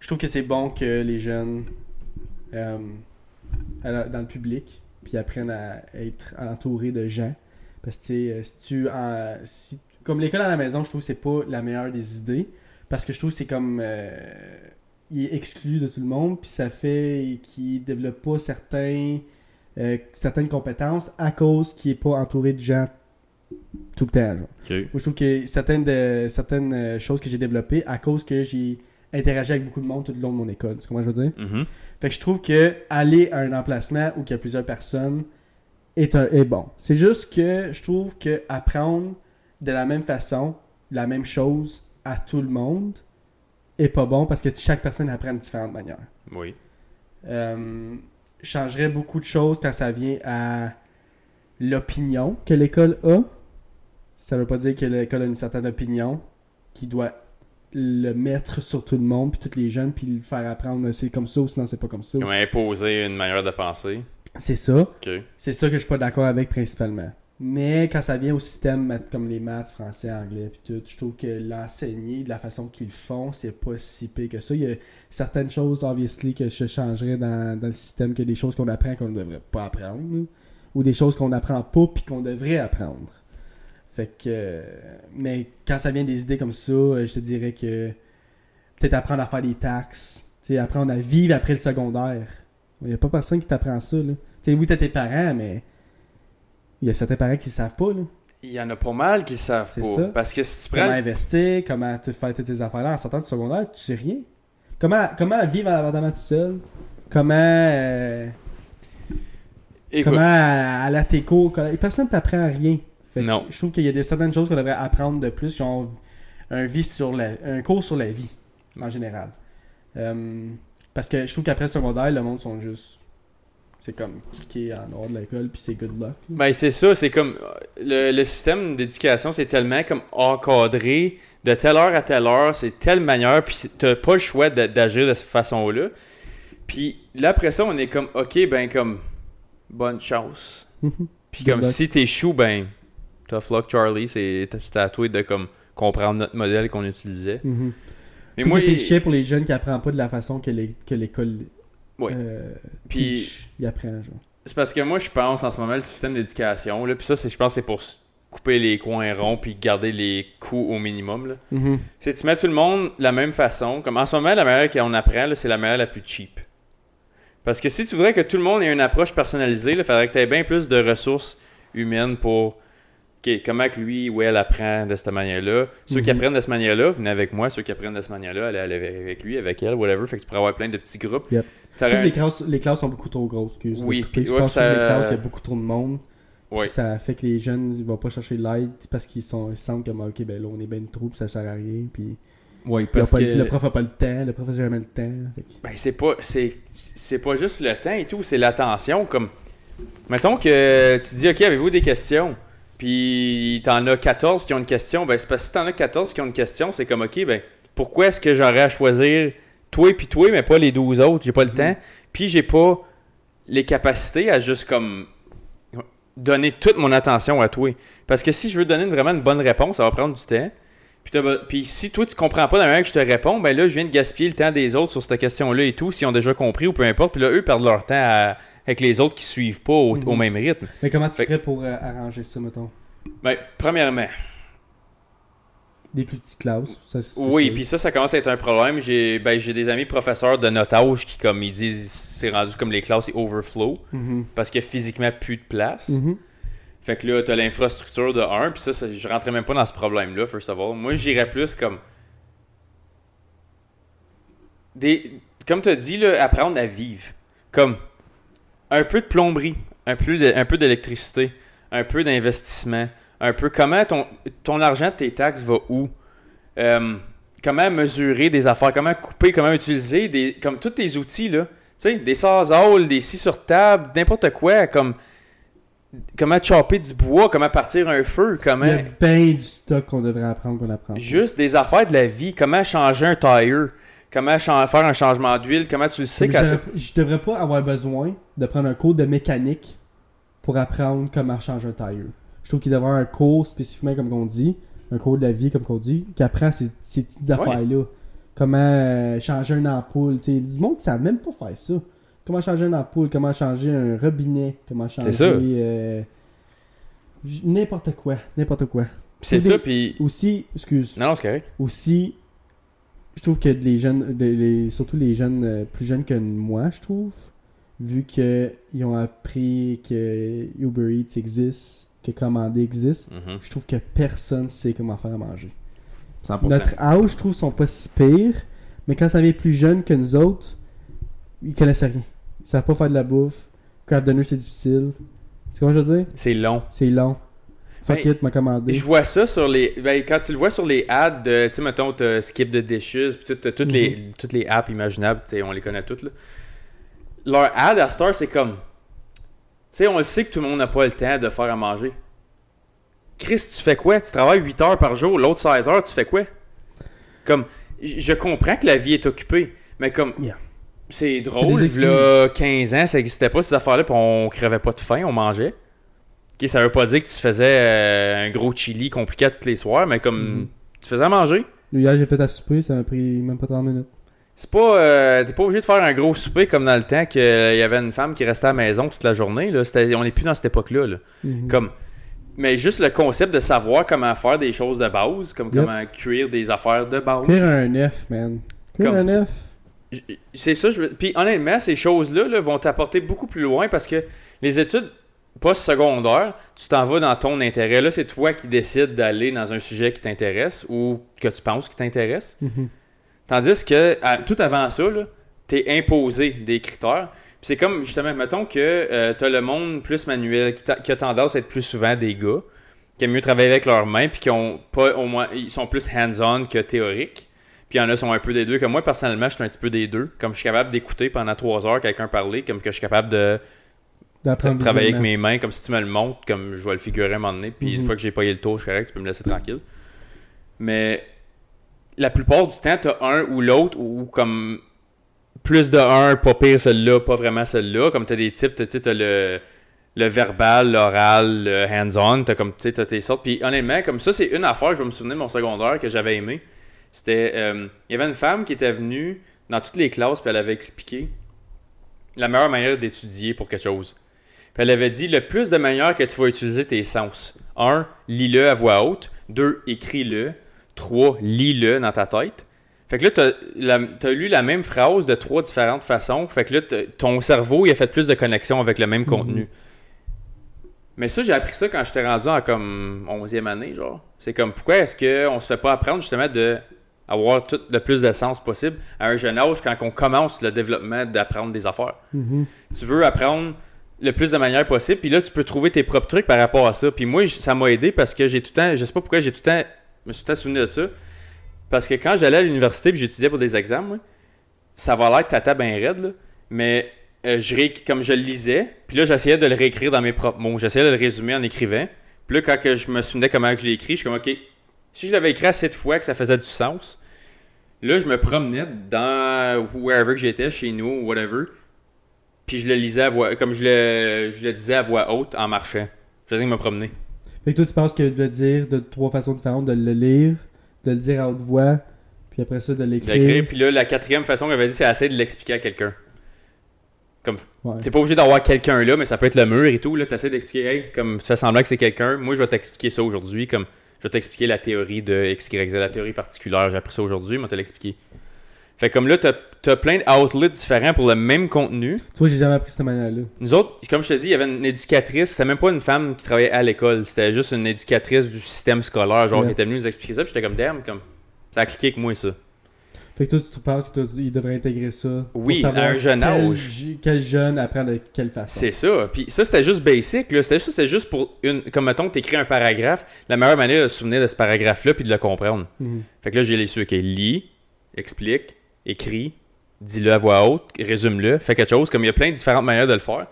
je trouve que c'est bon que les jeunes euh, dans le public puis apprennent à être entourés de gens. Parce que euh, si tu en- si- comme l'école à la maison, je trouve que c'est pas la meilleure des idées parce que je trouve que c'est comme euh, il est exclu de tout le monde puis ça fait qu'il développe pas certains euh, certaines compétences à cause qu'il est pas entouré de gens tout le temps. genre. Moi, je trouve que certaines, de- certaines choses que j'ai développées à cause que j'ai interagi avec beaucoup de monde tout le long de mon école. Tu comprends ce que je veux dire? Mhm. Fait que je trouve que aller à un emplacement où il y a plusieurs personnes est, un- est bon. C'est juste que je trouve que apprendre de la même façon, la même chose à tout le monde est pas bon parce que chaque personne apprend de différentes manières. Oui. Euh, je changerais beaucoup de choses quand ça vient à l'opinion que l'école a. Ça veut pas dire que l'école a une certaine opinion qui doit le mettre sur tout le monde, puis tous les jeunes, puis le faire apprendre c'est comme ça ou sinon c'est pas comme ça. Comme imposer une manière de penser. C'est ça. C'est ça que je suis pas d'accord avec principalement. Mais quand ça vient au système comme les maths, français, anglais, puis tout, je trouve que l'enseigner de la façon qu'ils font, c'est pas si pire que ça. Il y a certaines choses, obviously, que je changerais dans, dans le système, que des choses qu'on apprend qu'on ne devrait pas apprendre, ou des choses qu'on apprend pas puis qu'on devrait apprendre. Fait que. mais quand ça vient des idées comme ça, euh, je te dirais que peut-être apprendre à faire des taxes, tu sais, apprendre à vivre après le secondaire. Il n'y a pas personne qui t'apprend ça. Là. Tu sais, oui, t'as tes parents, mais il y a certains parents qui ne savent pas. Là. Il y en a pas mal qui savent C'est pas. ça. Parce que si tu Comment prends. investir, comment te faire toutes ces affaires-là en sortant du secondaire, tu sais rien. Comment, comment vivre en appartement tout seul? Comment, euh, Écoute, comment aller à tes cours? Personne ne t'apprend rien. Fait que Non. Je trouve qu'il y a des, certaines choses qu'on devrait apprendre de plus, genre un, vie sur la, un cours sur la vie, en général. Euh, parce que je trouve qu'après le secondaire, le monde sont juste. C'est comme cliquer en dehors de l'école, puis c'est good luck. Ben c'est ça, c'est comme le, le système d'éducation, c'est tellement comme encadré de telle heure à telle heure, c'est telle manière, puis t'as pas le choix d'agir de cette façon-là. Puis là après ça, on est comme ok, ben comme bonne chance. Puis comme luck. si t'es chou, ben tough luck Charlie, à toi de comme comprendre notre modèle qu'on utilisait. Mhm. Mais moi, c'est chiant pour les jeunes qui apprennent pas de la façon que les- que l'école Ouais. euh, Puis- teach. Il apprend, genre. C'est parce que moi, je pense en ce moment, le système d'éducation, là, puis ça, c'est- je pense que c'est pour couper les coins ronds puis garder les coûts au minimum. Là. Mhm. C'est tu mets tout le monde de la même façon. Comme en ce moment, la manière qu'on apprend, là, c'est la manière la plus cheap. Parce que si tu voudrais que tout le monde ait une approche personnalisée, il faudrait que tu aies bien plus de ressources humaines pour OK, comment que lui ou elle apprend de cette manière-là? Ceux qui Mhm. apprennent de cette manière-là, venez avec moi. Ceux qui apprennent de cette manière-là, allez aller avec- avec lui, avec elle, whatever. Fait que tu pourrais avoir plein de petits groupes. Yep. Je T'aurais trouve que un- les classes, les classes sont beaucoup trop grosses, excuse. Oui, Puis puis je ouais, pense que les classes, il y a beaucoup trop de monde. Ouais. Ça fait que les jeunes ils vont pas chercher l'aide parce qu'ils sont ils se sentent comme ok ben là on est ben trop puis ça sert à rien puis Oui, ils ont parce pas- que... le prof a pas le temps, le prof a jamais le temps. Fait que- Ben, c'est pas c'est c'est pas juste le temps et tout, c'est l'attention comme mettons que tu dis OK, avez-vous des questions? Puis t'en as 14 qui ont une question, ben c'est parce que si t'en as 14 qui ont une question, c'est comme OK, ben pourquoi est-ce que j'aurais à choisir toi puis toi mais pas les 12 autres, j'ai pas le Mhm. temps, puis j'ai pas les capacités à juste comme donner toute mon attention à toi. Parce que si je veux donner une- vraiment une bonne réponse, ça va prendre du temps. Puis, si toi tu comprends pas de la manière que je te réponds, ben là je viens de gaspiller le temps des autres sur cette question-là et tout, s'ils ont déjà compris ou peu importe. Puis là eux perdent leur temps à- avec les autres qui suivent pas au, Mhm. au même rythme. Mais comment tu Fait- ferais pour euh, arranger ça mettons? Ben premièrement, Des plus petites classes. ça, oui, puis ça ça commence à être un problème. J'ai ben des amis professeurs de notre âge qui comme ils disent c'est rendu comme les classes c'est overflow Mhm. parce qu'il y a physiquement plus de place. Mhm. Fait que là, t'as l'infrastructure de 1, puis ça, ça, je rentrais même pas dans ce problème-là, first of all. Moi, j'irais plus comme. Des, comme t'as dit, là, apprendre à vivre. Comme un peu de plomberie, un peu de- un peu d'électricité, un peu d'investissement, un peu comment ton, ton argent de tes taxes va où. Euh, comment mesurer des affaires, comment couper, comment utiliser, des, comme tous tes outils, là. Tu sais, des sazales, des scies sur table, n'importe quoi, comme comment chopper du bois, comment partir un feu, comment Il y a bien du stock qu'on devrait apprendre qu'on apprend. juste des affaires de la vie, comment changer un tire, comment faire un changement d'huile, comment tu le sais quand Je devrais pas avoir besoin de prendre un cours de mécanique pour apprendre comment changer un tire. Je trouve qu'il devrait avoir un cours spécifiquement, comme on dit, un cours de la vie, comme on dit, qui apprend ces, ces petites affaires-là. Comment euh, changer une ampoule. Tu sais, du monde qui ne savent même pas faire ça. Comment changer une ampoule, comment changer un robinet, comment changer. ça. euh, n'importe quoi. N'importe quoi. c'est ça des- puis Aussi, excuse, non, non c'est correct. aussi, je trouve que les jeunes, de- les- surtout les jeunes euh, plus jeunes que moi, je trouve, vu qu'ils ont appris que Uber Eats existe, que commander existe, Mhm. je trouve que personne sait comment faire à manger. 100%. Notre âge, je trouve, sont pas si pires, mais quand ça vient plus jeune que nous autres, ils connaissent rien. Ils savent pas faire de la bouffe. Craft dinner, c'est difficile. Tu sais comment je veux dire? C'est long. C'est long. Fuck Ben, it, m'a commandé. Je vois ça sur les. Ben, quand tu le vois sur les ads, de, tu sais, mettons, t'as Skip the Dishes, puis toutes, toutes, les, Mhm. toutes les apps imaginables, tu on les connaît toutes, là. Leur ad à Star, c'est comme. sais, on le sait que tout le monde n'a pas le temps de faire à manger. Chris, tu fais quoi? Tu travailles 8 heures par jour, l'autre 16 heures, tu fais quoi? Comme, je comprends que la vie est occupée, mais comme, Yeah. c'est drôle, là, 15 ans, ça n'existait pas ces affaires-là, puis on crevait pas de faim, on mangeait. Ok, ça veut pas dire que tu faisais euh, un gros chili compliqué à tous les soirs, mais comme, Mhm. tu faisais à manger? Hier, j'ai fait à souper, ça m'a pris même pas 30 minutes. C'est pas. euh, T'es pas obligé de faire un gros souper comme dans le temps qu'il y avait une femme qui restait à la maison toute la journée. Là. On n'est plus dans cette époque-là. là. Mhm. Comme. Mais juste le concept de savoir comment faire des choses de base, comme Yep. comment cuire des affaires de base. Cuire un œuf, man. Cuire Comme- un œuf. C'est ça, je veux... Puis honnêtement, ces choses-là là, vont t'apporter beaucoup plus loin parce que les études post-secondaires, tu t'en vas dans ton intérêt. Là, c'est toi qui décides d'aller dans un sujet qui t'intéresse ou que tu penses qui t'intéresse. Mhm. Tandis que à- tout avant ça, là, t'es imposé des critères. Puis c'est comme, justement, mettons que euh, t'as le monde plus manuel qui, qui a tendance à être plus souvent des gars qui aiment mieux travailler avec leurs mains puis qui ont pas au moins ils sont plus hands-on que théoriques. Puis il y en a qui sont un peu des deux. Comme moi, personnellement, je suis un petit peu des deux. Comme je suis capable d'écouter pendant trois heures quelqu'un parler, comme que je suis capable de travailler avec mes mains, comme si tu me le montres, comme je vais le figurer à un moment donné. Puis une Mhm. fois que j'ai payé le tour, je suis correct, tu peux me laisser tranquille. Mais la plupart du temps, t'as un ou l'autre, ou comme plus de un, pas pire celle-là, pas vraiment celle-là. Comme t'as des types, tu sais, t'as le, le verbal, l'oral, le hands-on, t'as comme, tu sais, t'as tes sortes. Puis honnêtement, comme ça, c'est une affaire, je vais me souvenir de mon secondaire que j'avais aimé. C'était, euh, il y avait une femme qui était venue dans toutes les classes, puis elle avait expliqué la meilleure manière d'étudier pour quelque chose. Puis elle avait dit le plus de manière que tu vas utiliser tes sens. Un, lis-le à voix haute. Deux, écris-le. Trois, lis-le dans ta tête. Fait que là, t'as, la- t'as lu la même phrase de trois différentes façons. Fait que là, ton cerveau, il a fait plus de connexions avec le même contenu. Mais ça, j'ai appris ça quand j'étais rendu en comme 11e année, genre. C'est comme, pourquoi est-ce qu'on se fait pas apprendre justement de avoir tout le plus de sens possible à un jeune âge quand on commence le développement d'apprendre des affaires? Mhm. tu veux apprendre le plus de manière possible, puis là, tu peux trouver tes propres trucs par rapport à ça. Puis moi, ça m'a aidé parce que j'ai tout le temps, je sais pas pourquoi j'ai tout le temps, je me suis tout le temps souvenu de ça. Parce que quand j'allais à l'université puis j'étudiais pour des examens, ça va l'air tata bien raide, là, mais euh, je ré- comme je le lisais, puis là, j'essayais de le réécrire dans mes propres mots. J'essayais de le résumer en écrivant. Puis là, quand je me souvenais comment je l'ai écrit, je suis comme, OK, si je l'avais écrit assez de fois que ça faisait du sens, là, je me promenais dans wherever que j'étais, chez nous, ou whatever, puis je le lisais à voix, comme je le, je le disais à voix haute en marchant. Je faisais que me promener. Fait que toi, tu penses que de dire de trois façons différentes, de le lire, de le dire à haute voix, puis après ça, de l'écrire. puis là, la quatrième façon qu'elle avait dit, c'est essayer de l'expliquer à quelqu'un. Comme, Ouais. c'est pas obligé d'avoir quelqu'un là, mais ça peut être le mur et tout. Là, t'essaies d'expliquer, hey, comme tu fais semblant que c'est quelqu'un. Moi, je vais t'expliquer ça aujourd'hui. Comme, je vais t'expliquer la théorie de X, Y, Z, la théorie particulière. J'ai appris ça aujourd'hui, mais te l'expliquer. Fait comme là, t'as as plein d'outlets différents pour le même contenu. Tu vois, j'ai jamais appris cette manière-là. Nous autres, comme je te dis, il y avait une éducatrice, c'était même pas une femme qui travaillait à l'école, c'était juste une éducatrice du système scolaire, genre Ouais. qui était venue nous expliquer ça, puis j'étais comme damn, comme ça a cliqué avec moi ça. Fait que toi, tu penses qu'il devrait intégrer ça. Oui, à un jeune quel âge. Quel jeune apprend de quelle façon. C'est ça. Puis ça, c'était juste basic. C'était, c'était juste pour une. Comme mettons que t'écris un paragraphe, la meilleure manière de se souvenir de ce paragraphe-là puis de le comprendre. Mhm. Fait que là, j'ai les su, ok, lis, explique, écris, dis-le à voix haute, résume-le, fais quelque chose. Comme il y a plein de différentes manières de le faire.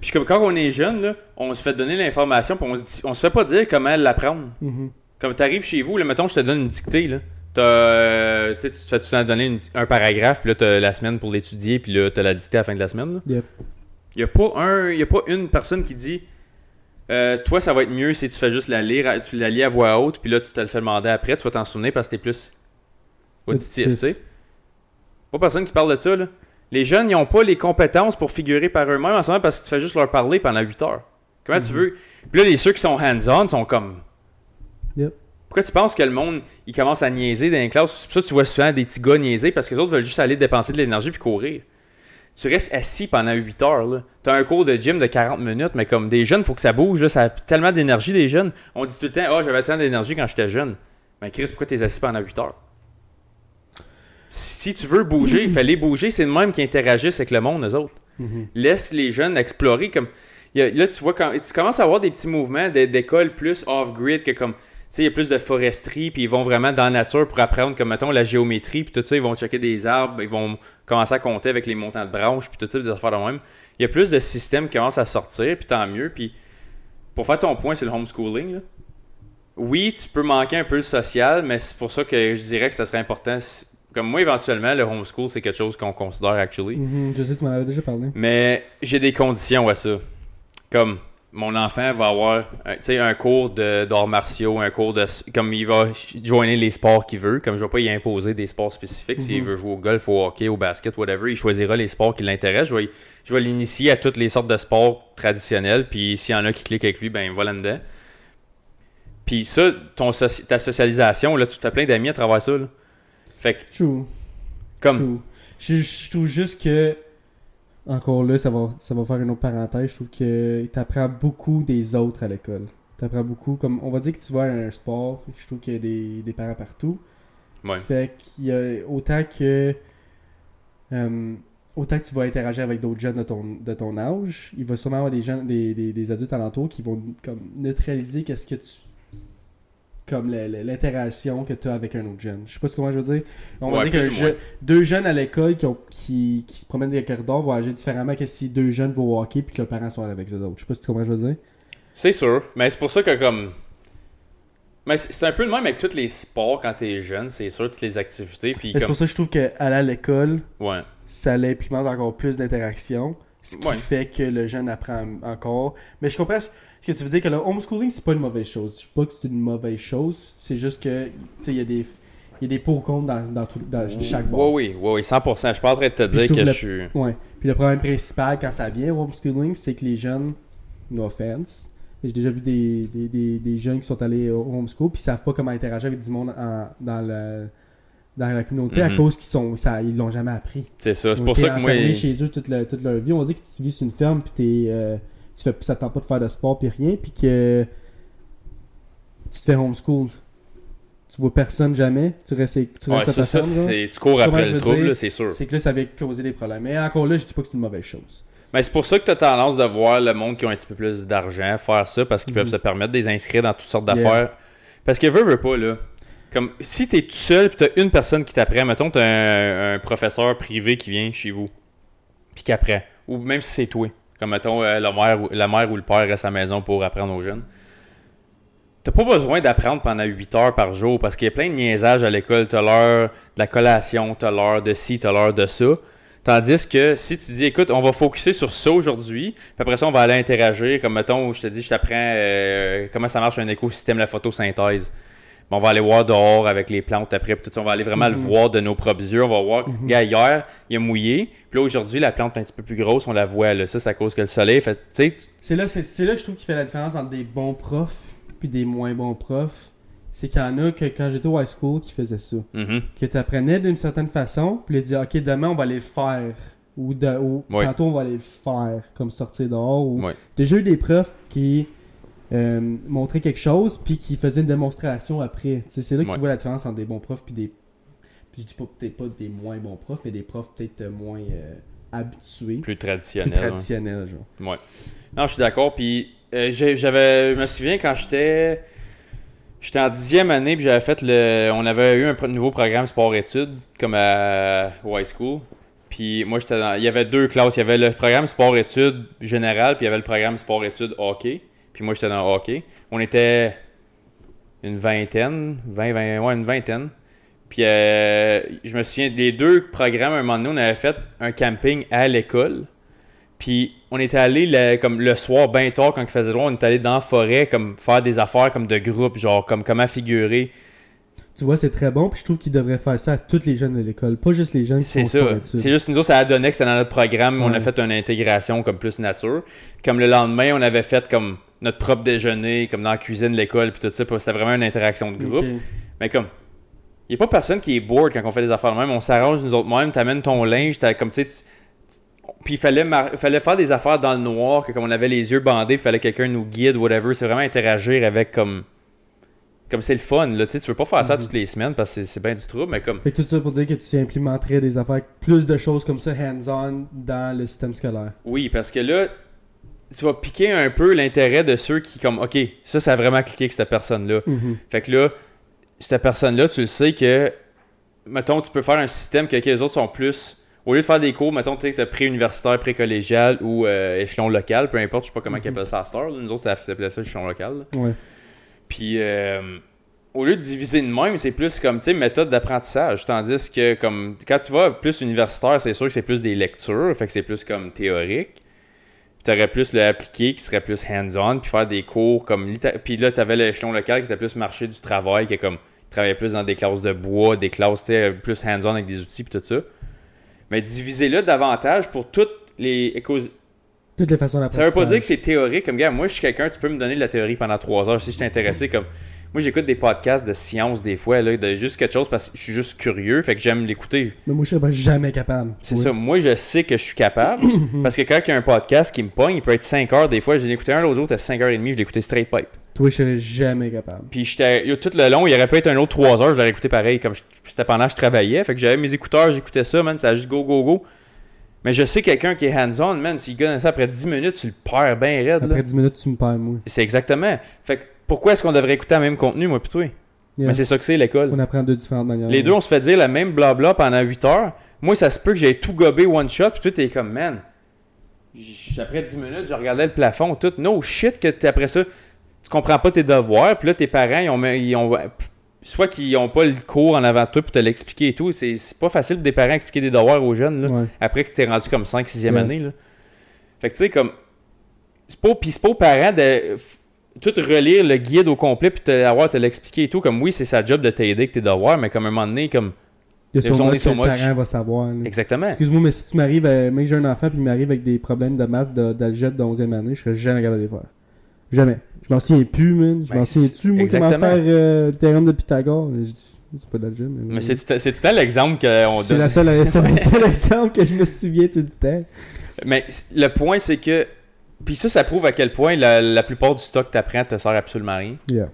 Puis comme quand on est jeune, là, on se fait donner l'information, puis on se, dit, on se fait pas dire comment l'apprendre. Mhm. Comme t'arrives chez vous, là, mettons, je te donne une dictée, là. Euh, tu tu te fais tout le temps donner une- un paragraphe, puis là, t'as la semaine pour l'étudier, puis là, t'as la dictée à la fin de la semaine. Yep. Il y a pas un, y a pas une personne qui dit, euh, toi, ça va être mieux si tu fais juste la lire, tu la lis à voix haute, puis là, tu te le fais demander après, tu vas t'en souvenir parce que t'es plus auditif, tu sais. Pas personne qui parle de ça, là. Les jeunes, ils ont pas les compétences pour figurer par eux-mêmes en ce moment parce que tu fais juste leur parler pendant 8 heures. Comment tu Mhm. veux? Puis là, les ceux qui sont hands-on sont comme, Yep. pourquoi tu penses que le monde, il commence à niaiser dans les classes? C'est pour ça que tu vois souvent des petits gars niaiser parce que les autres veulent juste aller dépenser de l'énergie puis courir. Tu restes assis pendant 8 heures. là. Tu as un cours de gym de 40 minutes, mais comme des jeunes, faut que ça bouge. Là. Ça a tellement d'énergie, des jeunes. On dit tout le temps, ah, j'avais tant d'énergie quand j'étais jeune. Mais Chris, pourquoi t'es assis pendant 8 heures? Si tu veux bouger, il fallait bouger. C'est le même qui interagissent avec le monde, eux autres Mhm. laisse les jeunes explorer comme là tu vois quand tu commences à avoir des petits mouvements d'é- d'école plus off grid que comme sais, il y a plus de foresterie, puis ils vont vraiment dans la nature pour apprendre, comme mettons, la géométrie, puis tout ça, ils vont checker des arbres, ils vont commencer à compter avec les montants de branches, puis tout ça, des affaires de même. Il y a plus de systèmes qui commencent à sortir, puis tant mieux. Puis pour faire ton point, c'est le homeschooling. Là. Oui, tu peux manquer un peu le social, mais c'est pour ça que je dirais que ça serait important. Comme moi, éventuellement, le homeschool, c'est quelque chose qu'on considère, actually. Mhm, je sais, tu m'en avais déjà parlé. Mais j'ai des conditions à ça. Comme mon enfant va avoir un, un cours d'arts martiaux, un cours de. Comme il va joindre les sports qu'il veut. Comme je ne vais pas y imposer des sports spécifiques. S'il Mhm. veut jouer au golf, au hockey, au basket, whatever, il choisira les sports qui l'intéressent. Je vais, je vais l'initier à toutes les sortes de sports traditionnels. Puis s'il y en a qui cliquent avec lui, ben il va là-dedans. Puis ça, ton ta socialisation, là, tu as plein d'amis à travers ça. Là. Fait que, True. comme. True. Je, je trouve juste que. Encore là, ça va, ça va faire une autre parenthèse. Je trouve que t'apprends beaucoup des autres à l'école. T'apprends beaucoup. Comme on va dire que tu vas à un sport, je trouve qu'il y a des, des parents partout. Ouais. Fait qu'il y a autant que. euh, autant que tu vas interagir avec d'autres jeunes de ton, de ton âge, il va sûrement avoir des jeunes, des, des, des adultes alentours qui vont comme neutraliser qu'est-ce que tu. Comme l'interaction que tu as avec un autre jeune. Je sais pas ce comment je veux dire. On va Ouais, dire que deux jeunes à l'école qui, qui, qui se promènent dans les corridors vont agir différemment que si deux jeunes vont au hockey puis que leurs parents sont avec eux autres. Je sais pas si tu comprends ce que je veux dire. C'est sûr, mais c'est pour ça que comme. Mais c'est un peu le même avec tous les sports quand t'es jeune, c'est sûr, toutes les activités. Puis C'est pour ça que je trouve qu'aller à l'école, Ouais. ça l'implémente encore plus d'interaction, ce qui Ouais. fait que le jeune apprend encore. Mais je comprends ce ce que tu veux dire, que le homeschooling, c'est pas une mauvaise chose. Je sais pas que c'est une mauvaise chose, c'est juste que, tu sais, il y a des... Il y a des pour contre dans, dans, tout, dans chaque Ouais, bord. oui, ouais, oui, 100%. Je suis pas en train de te dire je que le- je suis. Ouais. Puis le problème principal quand ça vient au homeschooling, c'est que les jeunes, no offense, j'ai déjà vu des, des, des, des jeunes qui sont allés au homeschool puis ils savent pas comment interagir avec du monde en- dans, le, dans la communauté à Mhm. cause qu'ils sont ça, ils l'ont jamais appris. C'est ça. C'est pour ça que moi. chez eux toute, le- toute leur vie. On dit que tu vis sur une ferme puis t'es, euh, tu fais, ça te tente pas de faire de sport puis rien puis que tu te fais homeschool. Tu vois personne jamais. Tu restes, tu Ouais, à ta ça. Tu cours après le trouble, c'est sûr. C'est que là, ça va causer des problèmes. Mais encore là, je dis pas que c'est une mauvaise chose. Mais c'est pour ça que tu as tendance de voir le monde qui ont un petit peu plus d'argent faire ça parce qu'ils peuvent se permettre de les inscrire dans toutes sortes Yeah. d'affaires. Parce que veut, veut pas, là. Comme si t'es tout seul et t'as une personne qui t'apprend, mettons, t'as un, un professeur privé qui vient chez vous, puis qui apprend. Ou même si c'est toi. Comme mettons, euh, la, mère, ou- le père à la maison pour apprendre aux jeunes. T'as pas besoin d'apprendre pendant 8 heures par jour parce qu'il y a plein de niaisages à l'école. T'as l'heure de la collation, t'as l'heure de ci, t'as l'heure de ça. Tandis que si tu dis, écoute, on va focuser sur ça aujourd'hui, puis après ça, on va aller interagir. Comme mettons, je te dis, je t'apprends euh, comment ça marche un écosystème, la photosynthèse. On va aller voir dehors avec les plantes après, puis tout ça. On va aller vraiment le Mhm. voir de nos propres yeux. On va voir, gars, hier, il a mouillé. Puis là, aujourd'hui, la plante est un petit peu plus grosse, on la voit. Là. Ça, c'est à cause que le soleil fait. Tu C'est là, c'est, là que je trouve qu'il fait la différence entre des bons profs puis des moins bons profs. C'est qu'il y en a que quand j'étais au high school qui faisaient ça. Mhm. Que tu apprenais d'une certaine façon, puis ils disaient Ok, demain on va aller le faire. Ou, de, ou tantôt on va aller le faire, comme sortir dehors. Ou... J'ai déjà eu des profs qui euh, montraient quelque chose, puis qui faisaient une démonstration après. C'est là que Ouais. tu vois la différence entre des bons profs puis des. Puis je dis pas peut-être pas des moins bons profs, mais des profs peut-être euh, moins euh, habitués, plus, plus traditionnel. hein. traditionnels, genre. Non, je suis d'accord. Puis euh, j'avais, je me souviens quand j'étais, j'étais en dixième année, puis j'avais fait le, on avait eu un nouveau programme sport-études comme à au high school. Puis moi, j'étais dans, il y avait deux classes. Il y avait le programme sport-études général, puis il y avait le programme sport-études hockey. Puis moi, j'étais dans le hockey. On était une vingtaine, 20, 20 ouais, une vingtaine. Puis euh, je me souviens des deux programmes, un moment donné, on avait fait un camping à l'école. Puis on était allé le, comme le soir, bien tard, quand il faisait droit, on était allé dans la forêt, comme faire des affaires comme de groupe, genre comme comment figurer. Tu vois, c'est très bon, puis je trouve qu'ils devraient faire ça à tous les jeunes de l'école, pas juste les jeunes qui C'est sont ça. C'est juste nous autres, ça a donné que c'était dans notre programme, on a fait une intégration comme plus nature. Comme le lendemain, on avait fait comme notre propre déjeuner, comme dans la cuisine de l'école, puis tout ça, c'était vraiment une interaction de groupe. Mais comme, il n'y a pas personne qui est bored quand on fait des affaires de même. On s'arrange nous autres mêmes, t'amènes ton linge, t'as comme tu sais. Puis il fallait, mar- fallait faire des affaires dans le noir, que comme on avait les yeux bandés, il fallait que quelqu'un nous guide, whatever. C'est vraiment interagir avec comme. Comme c'est le fun, là. Tu veux pas faire ça Mhm. toutes les semaines parce que c'est- bien du trouble, mais comme. Fait que tout ça pour dire que tu implémenterais des affaires, plus de choses comme ça hands-on dans le système scolaire. Oui, parce que là, tu vas piquer un peu l'intérêt de ceux qui, comme, ok, ça, ça a vraiment cliqué avec cette personne-là. Mhm. Fait que là, cette personne-là, tu le sais que, mettons, tu peux faire un système que les autres sont plus. Au lieu de faire des cours, mettons, tu sais, pré-universitaire, pré-collégial ou euh, échelon local, peu importe, je sais pas comment ils appellent ça à Star. Nous autres, ça s'appelait ça échelon local. là. Ouais. Puis, euh, au lieu de diviser de même, c'est plus comme, tu sais, méthode d'apprentissage. Tandis que, comme, quand tu vas plus universitaire, c'est sûr que c'est plus des lectures, fait que c'est plus comme théorique. Tu aurais plus le appliqué qui serait plus hands-on, puis faire des cours comme. Puis là, tu avais l'échelon local qui était plus marché du travail, qui est comme. travaillait plus dans des classes de bois, des classes, tu plus hands-on avec des outils, puis tout ça. Mais divisez-le davantage pour toutes les. Toutes les façons ça veut pas dire que t'es théorique. Comme gars, moi, je suis quelqu'un, tu peux me donner de la théorie pendant trois heures si je intéressé. Comme moi, j'écoute des podcasts de science des fois, là, de juste quelque chose parce que je suis juste curieux, fait que j'aime l'écouter. Mais moi, je serais pas jamais capable. C'est Oui. ça. Moi, je sais que je suis capable parce que quand il y a un podcast qui me pogne, il peut être 5 heures. Des fois, j'ai écouté un, l'autre jour, c'était 5 heures et demie, je l'ai écouté straight pipe. Toi, je serais jamais capable. Puis j'étais tout le long, il aurait pu être un autre 3 heures, je l'aurais écouté pareil. Comme je- c'était pendant que je travaillais, fait que j'avais mes écouteurs, j'écoutais ça, man, ça a juste go go go. Mais je sais quelqu'un qui est hands-on, man, s'il gagne ça après 10 minutes, tu le perds bien raide. là. Après 10 minutes, tu me perds, moi. C'est exactement. Fait que pourquoi est-ce qu'on devrait écouter le même contenu, moi, toi? Yeah. Mais c'est ça que c'est l'école. On apprend de différentes manières. Les deux, on se fait dire le même blabla pendant 8 heures. Moi, ça se peut que j'ai tout gobé one shot, puis toi, t'es comme, man. Après 10 minutes, je regardais le plafond, tout. No shit, que t'es- après ça, tu comprends pas tes devoirs, puis là, tes parents, ils ont, ils ont soit qu'ils ont pas le cours en avant de toi pour te l'expliquer et tout. C'est pas facile des parents expliquer des devoirs aux jeunes, là Ouais. après que tu es rendu comme 5 6e Ouais. année là. Fait que tu sais comme c'est pas puis c'est pas aux parents de tout relire le guide au complet puis te avoir te l'expliquer et tout comme oui, c'est sa job de t'aider avec tes devoirs mais comme à un moment donné comme Il y a There's sûrement only que so much. parent va savoir. là. exactement. Excuse-moi, mais si tu m'arrives, à... même que j'ai un enfant puis il m'arrive avec des problèmes de maths de- d'algèbre de 11e année, je serais jamais capable de les faire. Jamais. Je m'en souviens plus, man. Je Ben, m'en souviens-tu, moi, comment faire euh, le théorème de Pythagore? C'est pas d'algèbre. Mais c'est tout, c'est tout temps l'exemple qu'on C'est donne. c'est le seul exemple que je me souviens tout le temps. Mais le point c'est que puis ça ça prouve à quel point la, la plupart du stock que t'apprends te sert absolument à rien. Yeah.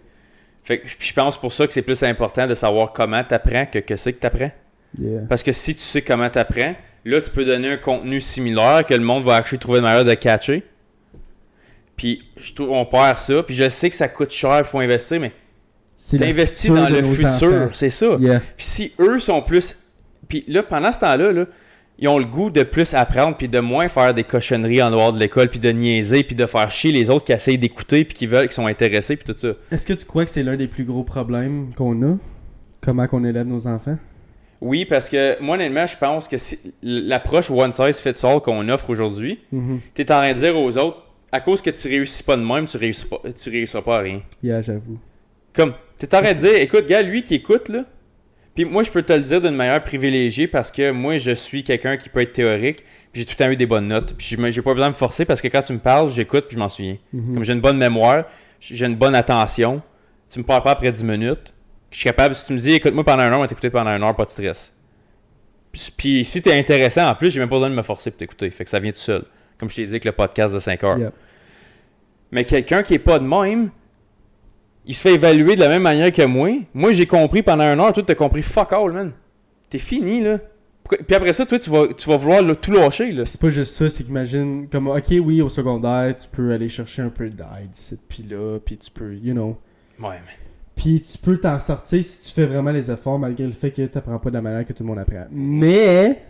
Fait que je pense pour ça que c'est plus important de savoir comment t'apprends que que c'est que t'apprends. Yeah. Parce que si tu sais comment t'apprends, là, tu peux donner un contenu similaire que le monde va actually trouver une manière de catcher. Puis, je trouve, on perd ça. Puis, je sais que ça coûte cher, il faut investir, mais t'investis dans le futur. C'est ça. Yeah. Puis, si eux sont plus. Puis, là, pendant ce temps-là, là, ils ont le goût de plus apprendre, puis de moins faire des cochonneries en dehors de l'école, puis de niaiser, puis de faire chier les autres qui essayent d'écouter, puis qui veulent, qui sont intéressés, puis tout ça. Est-ce que tu crois que c'est l'un des plus gros problèmes qu'on a? Comment qu'on élève nos enfants? Oui, parce que moi, honnêtement, je pense que si- l'approche one size fits all qu'on offre aujourd'hui, Mhm. T'es en train de dire aux autres, à cause que tu réussis pas de même, tu réussis pas, tu réussiras pas à rien. Yeah, j'avoue. Comme, t'es en train de dire, écoute, gars, lui qui écoute, là, puis moi, je peux te le dire d'une manière privilégiée parce que moi, je suis quelqu'un qui peut être théorique, puis j'ai tout le temps eu des bonnes notes, puis j'ai pas besoin de me forcer parce que quand tu me parles, j'écoute, puis je m'en souviens. Mhm. Comme j'ai une bonne mémoire, j'ai une bonne attention, tu me parles pas après 10 minutes, je suis capable, si tu me dis, écoute-moi pendant un heure, on va t'écouter pendant une heure, pas de stress. Puis, puis si t'es intéressant en plus, j'ai même pas besoin de me forcer pour t'écouter, fait que ça vient tout seul. Comme je t'ai dit avec le podcast de 5 heures. Mais quelqu'un qui est pas de même, il se fait évaluer de la même manière que moi. Moi, j'ai compris pendant un heure, toi, t'as compris fuck all, man. T'es fini, là. Puis après ça, toi, tu vas, tu vas vouloir là, tout lâcher, là. C'est pas juste ça, c'est qu'imagine, comme, ok, oui, au secondaire, tu peux aller chercher un peu d'aide puis là, puis tu peux, you know. Ouais, mais. Puis tu peux t'en sortir si tu fais vraiment les efforts, malgré le fait que t'apprends pas de la manière que tout le monde apprend. Mais,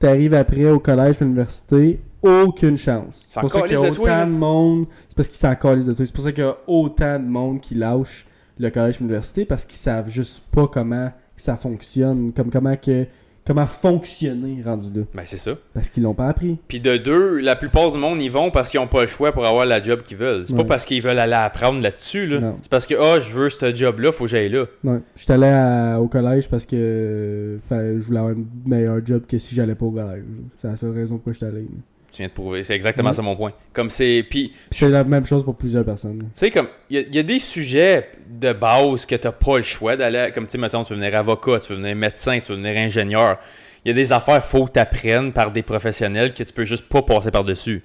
t'arrives après au collège, à l'université, aucune chance. C'est pour ça qu'il y a autant là. de monde, c'est parce qu'ils s'en calissent de toi. C'est pour ça qu'il y a autant de monde qui lâche le collège l'université, parce qu'ils savent juste pas comment ça fonctionne, comme comment que comment fonctionner rendu là. Ben, c'est ça. Parce qu'ils l'ont pas appris. Puis de deux, la plupart du monde y vont parce qu'ils ont pas le choix pour avoir la job qu'ils veulent. C'est pas parce qu'ils veulent aller apprendre là-dessus, là. C'est parce que, ah, je veux ce job-là, faut que j'aille là. Ouais. J'étais allé à- au collège parce que euh, je voulais avoir un meilleur job que si j'allais pas au collège. C'est la seule raison pourquoi j'étais allé. là. Tu viens de prouver. C'est exactement Ouais. ça mon point. Comme c'est. Puis, c'est la même chose pour plusieurs personnes. Tu sais, comme, il y, a- il y a des sujets de base que t'as pas le choix d'aller. Comme, tu sais, mettons, tu veux venir avocat, tu veux venir médecin, tu veux venir ingénieur. Il y a des affaires, faut que t'apprennes par des professionnels que tu peux juste pas passer par-dessus.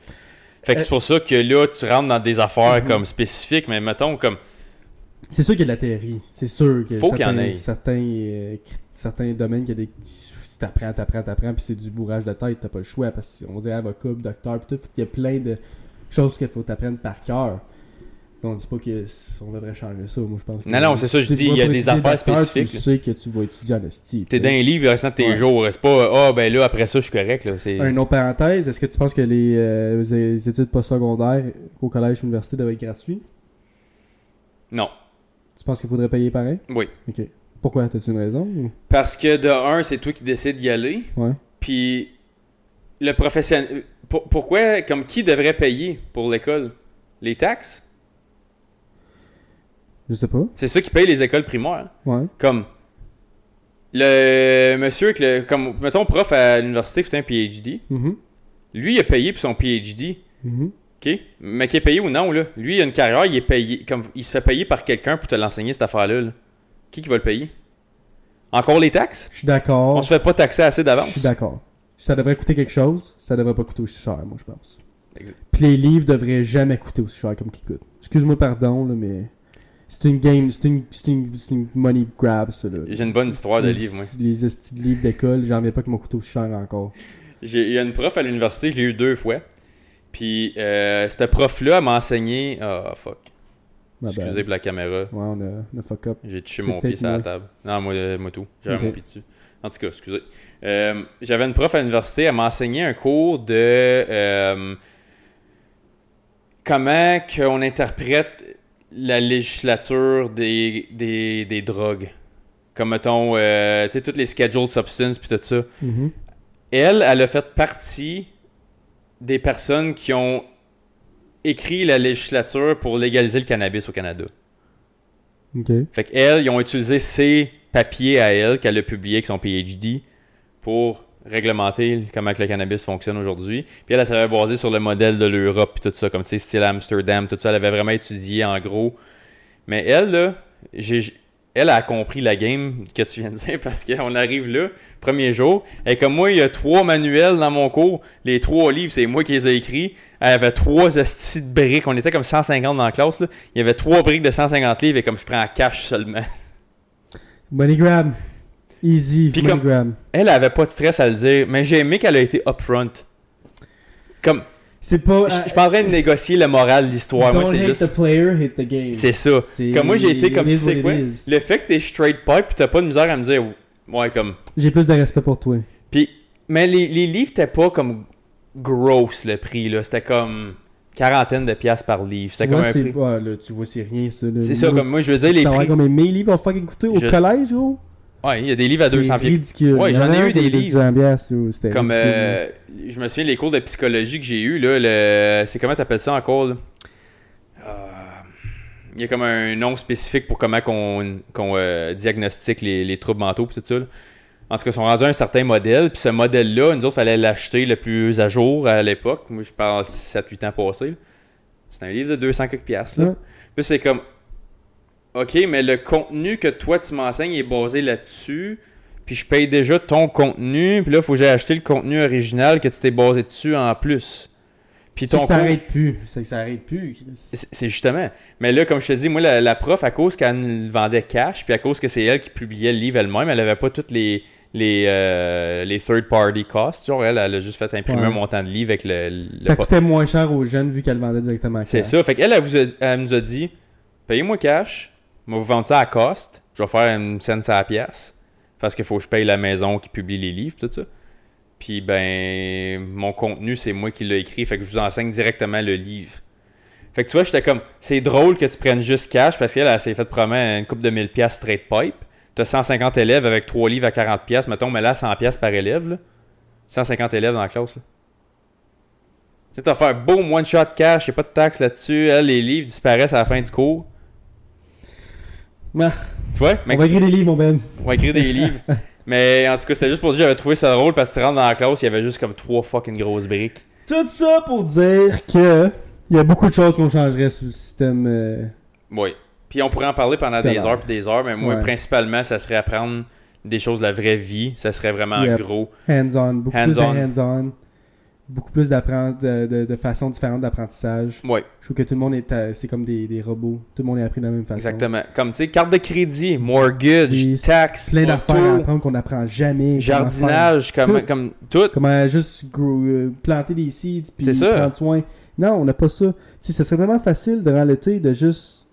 Fait que Euh, c'est pour ça que là, tu rentres dans des affaires Mhm. comme spécifiques, mais mettons, comme, C'est sûr qu'il y a de la théorie. C'est sûr a Faut qu'il y en ait. certains, euh, certains domaines qu'il y a des. T'apprends, t'apprends, t'apprends, puis c'est du bourrage de tête, t'as pas le choix. Parce qu'on dit avocat, docteur, pis tout. Il y a plein de. Chose qu'il faut t'apprendre par cœur. On dit pas qu'on devrait changer ça, moi je pense. que- Non, non, c'est ça, je dis, il y a des affaires spécifiques, Tu sais que tu vas étudier en esti. T'es dans livres le restant tes Ouais. jours. C'est pas, ah, ben là, après ça, je suis correct. Là. Une autre parenthèse, est-ce que tu penses que les, euh, les études postsecondaires au collège et l'université devraient être gratuits? Non. Tu penses qu'il faudrait payer pareil? Oui. Ok. Pourquoi? T'as-tu une raison? ou- Parce que de un, c'est toi qui décides d'y aller. Ouais. Puis le professionnel. pour- pourquoi, comme qui devrait payer pour l'école? Les taxes? Je sais pas. C'est ça qui paye les écoles primaires. Ouais. Comme le monsieur, avec le, comme mettons, prof à l'université fait un PhD. Mhm. Lui, il a payé pour son PhD. Mhm. OK? Mais qu'il est payé ou non, là. Lui, il a une carrière, il est payé. Comme il se fait payer par quelqu'un pour te l'enseigner, cette affaire-là. là. Qui qui va le payer? Encore les taxes? Je suis d'accord. On se fait pas taxer assez Je d'avance. suis d'accord. Ça devrait coûter quelque chose, ça devrait pas coûter aussi cher, moi, je pense. Exact. Puis les livres devraient jamais coûter aussi cher comme qu'ils coûtent. Excuse-moi, pardon, là, mais c'est une game, c'est une, c'est une, c'est une money grab, ça, là. J'ai une bonne histoire de les, livre, moi. Les de livres d'école, j'en reviens pas qu'ils m'ont coûté aussi cher encore. J'ai- Il y a une prof à l'université, je l'ai eu deux fois. Puis, euh, cette prof-là, elle m'a enseigné. Ah, fuck. Ma bad. Excusez pour la caméra. Ouais, on a, on a fuck up. J'ai touché mon pied sur la table. Non, moi, euh, moi tout. J'avais mon pied dessus. En tout cas, excusez. Euh, J'avais une prof à l'université, elle m'a enseigné un cours de euh, comment qu'on interprète la législature des, des, des drogues. Comme, mettons, euh, tu sais, toutes les scheduled substances puis tout ça. Mhm. Elle, elle a fait partie des personnes qui ont écrit la législature pour légaliser le cannabis au Canada. Ok. Fait qu'elle, ils ont utilisé ses papiers à elle qu'elle a publiés avec son PhD pour réglementer comment que le cannabis fonctionne aujourd'hui. Puis elle, elle s'avait basée sur le modèle de l'Europe puis tout ça, comme tu sais, style Amsterdam, tout ça. Elle avait vraiment étudié en gros. Mais elle, là, j'ai, elle a compris la game que tu viens de dire parce qu'on arrive là, premier jour, et comme moi, il y a trois manuels dans mon cours. Les trois livres, c'est moi qui les ai écrits. Elle avait trois estis de briques. On était comme 150 dans la classe. Là. Il y avait trois briques de 150 livres et comme je prends en cash seulement. Money grab. Easy, Puis money comme- grab. Elle avait pas de stress à le dire, mais j'ai aimé qu'elle a été upfront. Comme, C'est pas. je je suis pas en train de négocier la morale de l'histoire. Moi, c'est juste. the player, hate the game. C'est ça. Comme moi, j'ai été comme, tu sais quoi, le fait que t'es straight pipe pis t'as pas de misère à me dire, ouais, comme. J'ai plus de respect pour toi. Puis, mais les, les livres t'étaient pas comme gross le prix, là. C'était comme quarantaine de piastres par livre. C'était comme vois, un c'est prix. là, tu vois, c'est rien, ça. C'est ça, comme moi, je veux dire, les Ça va prix. combien mes livres vont fucking coûter au collège, gros? Ouais, il y a des livres à C'est 200 pieds. ridicule. Ouais, j'en ai eu des de livres. 200 piastres, ou c'était Comme, euh, je me souviens, les cours de psychologie que j'ai eu là, le, c'est comment t'appelles ça encore? Euh, Il y a comme un nom spécifique pour comment qu'on, qu'on euh, diagnostique les, les troubles mentaux pis tout ça. là. En tout cas, ils sont rendus à un certain modèle, puis ce modèle-là, nous autres, fallait l'acheter le plus à jour à l'époque. Moi, je parle 7-8 ans passés. C'est un livre de 200 quelques piastres. Là. Ouais. Puis c'est comme, OK, mais le contenu que toi, tu m'enseignes est basé là-dessus. Puis je paye déjà ton contenu. Puis là, il faut que j'aille acheter le contenu original que tu t'es basé dessus en plus. Puis ton que ça cours- arrête plus. C'est que ça arrête plus. C'est justement. Mais là, comme je te dis, moi, la, la prof, à cause qu'elle vendait cash, puis à cause que c'est elle qui publiait le livre elle-même, elle avait pas toutes les, les, euh, les third-party costs. Genre, elle, elle a juste fait imprimer Ouais. un montant de livre avec le. le- Ça coûtait moins cher aux jeunes vu qu'elle vendait directement C'est ça. Fait qu'elle, elle, elle nous a dit payez-moi cash, je vais vous vendre ça à cost, je vais faire une scène à la pièce, parce qu'il faut que je paye la maison qui publie les livres, tout ça. Puis, ben, mon contenu, c'est moi qui l'ai écrit, fait que je vous enseigne directement le livre. Fait que tu vois, j'étais comme, c'est drôle que tu prennes juste cash, parce qu'elle, elle s'est fait promettre une coupe de 1000 pièces straight pipe. T'as 150 élèves avec 3 livres à 40 pièces, mettons, mais là, 100 pièces par élève, là. 150 élèves dans la classe. Tu sais, t'as fait un beau one-shot cash, y'a pas de taxe là-dessus. Les livres disparaissent à la fin du cours. Ah, Tu vois? Mais On va écrire des livres, mon Ben. on va écrire des livres. Mais en tout cas, c'était juste pour dire que j'avais trouvé ça drôle parce que tu rentres dans la classe, il y avait juste comme trois fucking grosses briques. Tout ça pour dire que il y a beaucoup de choses qu'on changerait sur le système. euh, Oui. Puis on pourrait en parler pendant des heures puis des heures, mais moi, Ouais. principalement, ça serait apprendre des choses de la vraie vie. Ça serait vraiment Yep. gros. hands-on, beaucoup de Hands-on. Beaucoup plus de, de, de façons différentes d'apprentissage. Ouais, Je trouve que tout le monde est, c'est comme des, des robots. Tout le monde est appris de la même façon. exactement. Comme, tu sais, carte de crédit, mortgage, Oui, taxes, Plein d'affaires à apprendre qu'on n'apprend jamais. jardinage, comme, faire- comme tout. Comment juste grow- euh, planter des seeds puis prendre soin. Non, on n'a pas ça. Tu sais, ce serait vraiment facile durant l'été de juste.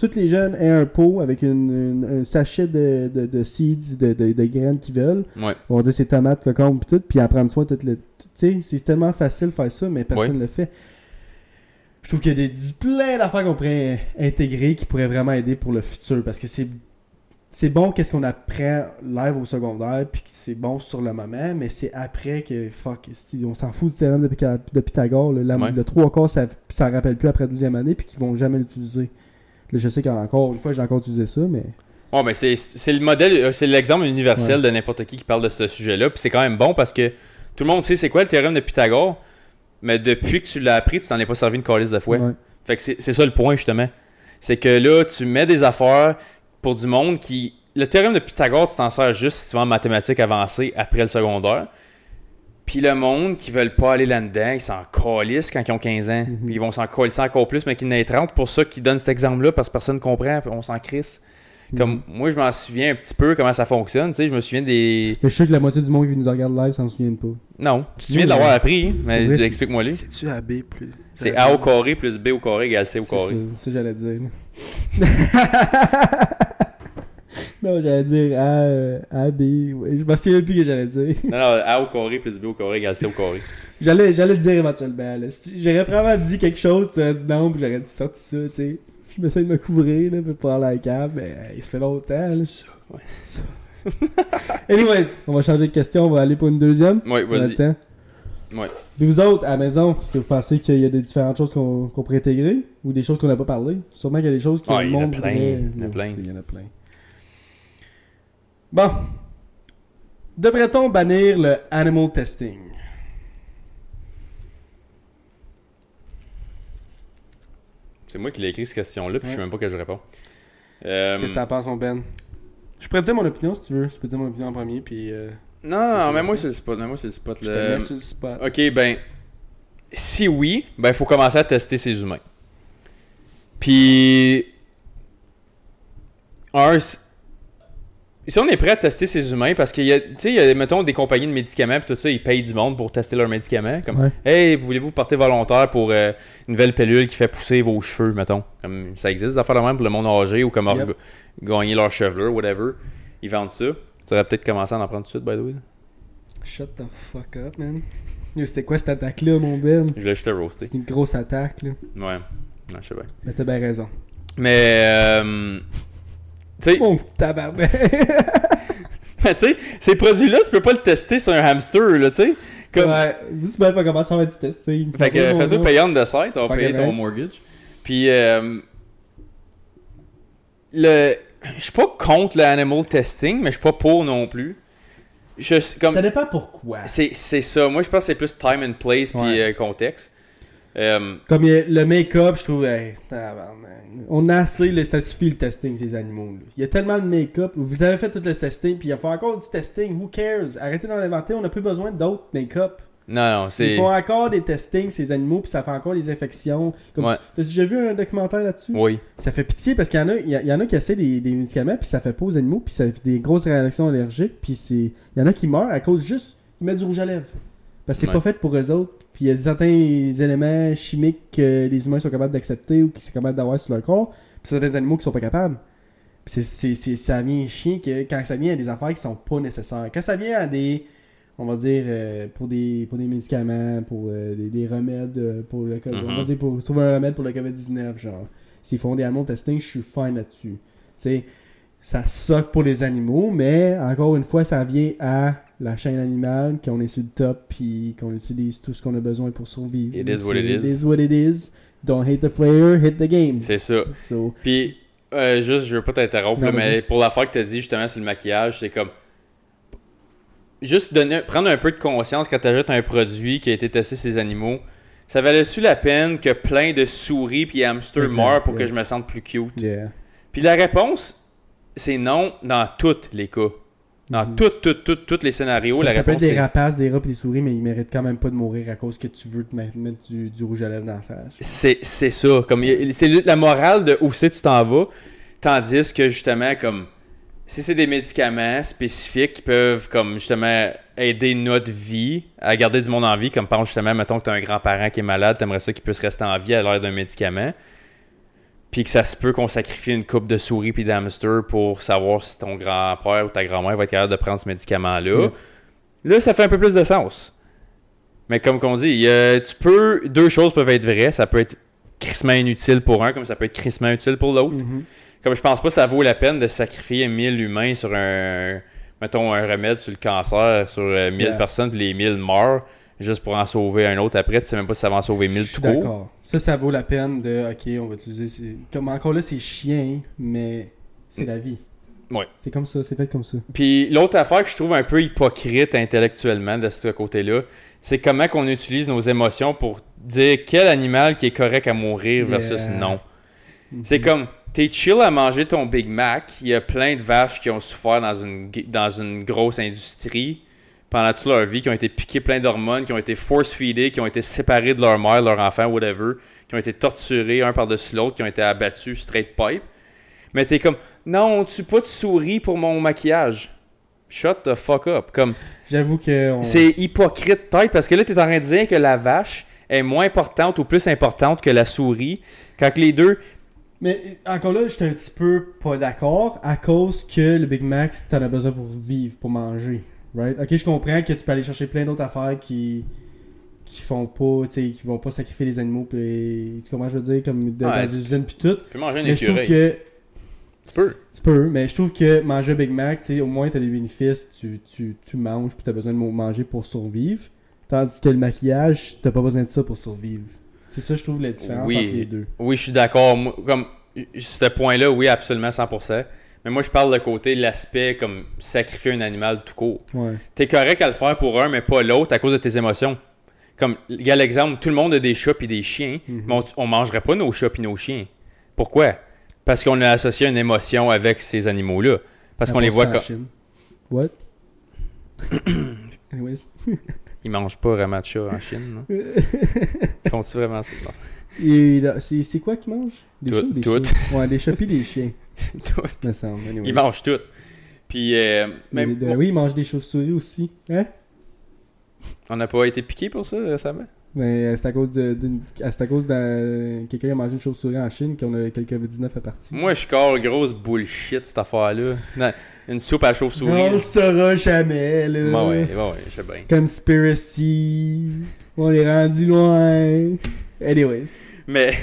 Tous les jeunes aient un pot avec une, une- un sachet de, de, de seeds, de, graines qu'ils veulent. Ouais. On va dire c'est tomates, cocombes, puis tout, puis en prendre soin tout le. Tu sais, c'est tellement facile de faire ça, mais personne ne le fait. Je trouve qu'il y a des, plein d'affaires qu'on pourrait intégrer qui pourraient vraiment aider pour le futur parce que c'est. C'est bon qu'est-ce qu'on apprend live au secondaire, puis que c'est bon sur le moment, mais c'est après que, fuck, on s'en fout du théorème de, Pytha- de Pythagore, le, la- Ouais. le 3 quarts, ça ça rappelle plus après la 12e année, puis qu'ils vont jamais l'utiliser. Là, je sais qu'encore une fois, j'ai encore utilisé ça, mais. Ouais, mais c'est le modèle, euh, c'est l'exemple universel de n'importe qui qui parle de ce sujet-là. Puis c'est quand même bon parce que tout le monde sait c'est quoi le théorème de Pythagore, mais depuis que tu l'as appris, tu t'en es pas servi une calice de. Ouais. Fait que c'est c'est ça le point, justement. C'est que là, tu mets des affaires pour du monde qui. Le théorème de Pythagore, tu t'en sers juste si tu vas en mathématiques avancées après le secondaire. Puis le monde qui veulent pas aller là-dedans, ils s'en calissent quand ils ont 15 ans. Mhm. Puis ils vont s'en calisser encore plus, mais qu'ils n'aient 30. pour ça qu'ils donnent cet exemple-là, parce que personne comprend, puis on s'en crisse. Comme Mhm. moi, je m'en souviens un petit peu comment ça fonctionne. Tu sais, je me souviens des. Mais je sais que la moitié du monde qui nous regarde live s'en souviennent pas. Non, tu te souviens de mais- l'avoir appris, mais Pour vrai, explique-moi les. C'est-tu AB plus C'est A au carré plus B au carré égale C au carré. c'est ça j'allais dire. non, j'allais dire A, euh, A, B. ouais, je m'en souviens plus que j'allais dire. Non, non, A au carré plus B au carré égale C au carré. J'allais, j'allais le dire éventuellement. Là. J'aurais probablement dit quelque chose, tu aurais dit non, puis j'aurais dit sorti ça, tu sais. Je m'essaie de me couvrir, là, pour parler à la cam, mais euh, il se fait longtemps, là. C'est ça, ouais. C'est ça. Anyways, on va changer de question, on va aller pour une deuxième. Le vas-y. Ouais. Puis vous autres, à la maison, est-ce que vous pensez qu'il y a des différentes choses qu'on pourrait intégrer ou des choses qu'on n'a pas parlé? Sûrement qu'il y a des choses que Ah, le monde il y en a plein. Il y en a plein. Bon. Devrait-on bannir le animal testing? C'est moi qui l'ai écrit cette question-là, puis je sais Ouais. même pas que je réponds. Euh, Qu'est-ce que t'en penses, mon Ben? Je pourrais te dire mon opinion si tu veux. Je peux te dire mon opinion en premier, puis. euh, Non, non, mais moi c'est le spot, mais moi c'est le spot. je te sur le spot. Ok, ben, si oui, ben il faut commencer à tester ces humains. Puis, un, si on est prêt à tester ces humains, parce qu'il y a, tu sais, il y a, mettons, des compagnies de médicaments, puis tout ça, ils payent du monde pour tester leurs médicaments. Comme, Ouais. hey, voulez-vous porter volontaire pour euh, une nouvelle pilule qui fait pousser vos cheveux, mettons? Comme, ça existe, des affaires de même pour le monde âgé, ou comme Yep. gagner leur chevelure, whatever. Ils vendent ça. Tu aurais peut-être commencé à en prendre tout de suite, by the way. Shut the fuck up, man. C'était quoi cette attaque-là, mon Ben? Je voulais juste te roaster. C'était une grosse attaque, là. Ouais. Non, je sais bien. Mais t'as bien raison. Mais, euh, tu sais, Mon tabarnak. tu sais, ces produits-là, tu peux pas le tester sur un hamster, là, tu sais. Comme, Ouais, vous savez pas commencer à faire du testing. Fait que fais-toi on the site, on va payer ton mortgage. Puis, euh, le, je suis pas contre le animal testing, mais je suis pas pour non plus. Je, comme, Ça dépend pourquoi. c'est, c'est ça. Moi, je pense que c'est plus time and place puis Ouais. euh, contexte. Euh, Comme il le make-up, je trouve. hey, on a assez le statufie le testing, ces animaux. là. Il y a tellement de make-up. Vous avez fait tout le testing, puis il faut encore du testing. Who cares? Arrêtez d'en inventer, on n'a plus besoin d'autres make-up. non, non, Ils c'est. font encore des testings, ces animaux, puis ça fait encore des infections. Comme Ouais. tu- T'as déjà vu un documentaire là-dessus? Oui. Ça fait pitié parce qu'il y en a, il y, en a qui essaient des, des médicaments, puis ça fait pas aux animaux, puis ça fait des grosses réactions allergiques, puis c'est. Il y en a qui meurent à cause juste qu'ils mettent du rouge à lèvres. Parce que c'est Ouais. pas fait pour eux autres. Puis il y a certains éléments chimiques que les humains sont capables d'accepter ou qu'ils sont capables d'avoir sur leur corps, puis c'est des animaux qui sont pas capables. Puis c'est, c'est, c'est- ça vient chier que quand ça vient à des affaires qui sont pas nécessaires. Quand ça vient à des. On va dire euh, pour des pour des médicaments, pour euh, des, des remèdes euh, pour le. On va Mhm. dire pour trouver un remède pour le COVID-19, genre. S'ils font des animal testing, je suis fine là-dessus. Tu sais, ça soque pour les animaux, mais encore une fois, ça vient à la chaîne animale, qu'on est sur le top, puis qu'on utilise tout ce qu'on a besoin pour survivre. It is what C'est- it is. It is what it is. Don't hate the player, hit the game. C'est ça. So, Puis, euh, juste, je veux pas t'interrompre, mais vas-y. pour l'affaire que t'as dit justement sur le maquillage, c'est comme. Juste donner, prendre un peu de conscience quand t'achètes un produit qui a été testé sur ces animaux. Ça valait-tu la peine que plein de souris puis hamsters Exact, meurent pour yeah. que je me sente plus cute? yeah. Puis la réponse, c'est non dans tous les cas. Dans Mhm. tout, tout, tout, tous les scénarios, la ça peut être des rapaces, des rats et des souris, mais ils méritent quand même pas de mourir à cause que tu veux te mettre, du, du rouge à lèvres dans la face. C'est, c'est ça. Comme, c'est la morale de où c'est tu t'en vas. Tandis que justement, comme si c'est des médicaments spécifiques qui peuvent comme justement aider notre vie à garder du monde en vie, comme par exemple justement, mettons que tu as un grand-parent qui est malade, t'aimerais ça qu'il puisse rester en vie à l'heure d'un médicament. Puis que ça se peut qu'on sacrifie une coupe de souris puis d'hamster pour savoir si ton grand-père ou ta grand-mère va être capable de prendre ce médicament-là. Yep. Là, ça fait un peu plus de sens. Mais comme qu'on dit, a- tu peux. Deux choses peuvent être vraies. Ça peut être crissement inutile pour un, comme ça peut être crissement utile pour l'autre. Mhm. Comme je pense pas que ça vaut la peine de sacrifier 1000 humains sur un. Mettons un remède sur le cancer sur euh, 1000 Yeah. personnes, puis les 1000 meurent juste pour en sauver un autre après. Tu sais même pas si ça va en sauver 1000 Je suis tout court. d'accord. Ça, ça vaut la peine de, ok, on va utiliser. ces- Comme encore là, c'est chien, mais c'est la vie. Ouais. C'est comme ça, c'est fait comme ça. Puis l'autre affaire que je trouve un peu hypocrite intellectuellement de ce côté-là, c'est comment qu'on utilise nos émotions pour dire quel animal qui est correct à mourir versus Yeah. non. Mhm. C'est comme, t'es chill à manger ton Big Mac, il y a plein de vaches qui ont souffert dans une, dans une grosse industrie pendant toute leur vie, qui ont été piquées plein d'hormones, qui ont été force-feedées, qui ont été séparées de leur mère, leur enfant, whatever, qui ont été torturées un par-dessus l'autre, qui ont été abattus straight pipe. Mais t'es comme, non, on tue pas de souris pour mon maquillage. Shut the fuck up. Comme, J'avoue que. on- c'est hypocrite tête parce que là, tu es en train de dire que la vache est moins importante ou plus importante que la souris. Quand que les deux. Mais encore là, j'étais un petit peu pas d'accord à cause que le Big Mac, t'en as besoin pour vivre, pour manger. Right? Ok, je comprends que tu peux aller chercher plein d'autres affaires qui qui font pas, tu sais, qui vont pas sacrifier les animaux, puis tu comprends je veux dire, comme de- dans des usines puis tout. Tu peux manger un Mais je trouve que Tu peux. tu peux, mais je trouve que manger un Big Mac, tu sais, au moins t'as des bénéfices, tu, tu, tu manges puis t'as besoin de manger pour survivre. Tandis que le maquillage, t'as pas besoin de ça pour survivre. C'est ça, je trouve, la différence Oui. entre les deux. Oui, je suis d'accord. Comme, ce point-là, oui, absolument 100%. Mais moi, je parle de côté l'aspect comme sacrifier un animal tout court. Ouais. T'es correct à le faire pour un, mais pas l'autre à cause de tes émotions. Comme, a l'exemple, tout le monde a des chats et des chiens, Mhm. mais on, on mangerait pas nos chats et nos chiens. Pourquoi? Parce qu'on a associé une émotion avec ces animaux-là. Parce qu'on les voit comme. What? Anyways. Ils mangent pas vraiment de chat en Chine, non? Ils font-tu vraiment ça? Et c'est quoi qu'ils mangent? Des chats ou des chiens? Ouais, des chats pis des chiens, Tout. Anyways. Ils mangent tout. Puis, euh, Mais même, oui, ils mangent des chauves-souris aussi. Hein? on n'a pas été piqué pour ça récemment? Mais euh, c'est à cause de, à cause de quelqu'un a mangé une chauve-souris en Chine qu'on a quelques COVID-19 à partir. Moi, je corps grosse bullshit, cette affaire-là. Non, Une soupe à la On le chauve-souris. saura jamais, là. Bon, ouais, bon, ouais, je sais bien. Conspiracy. On est rendu loin. Anyways. Mais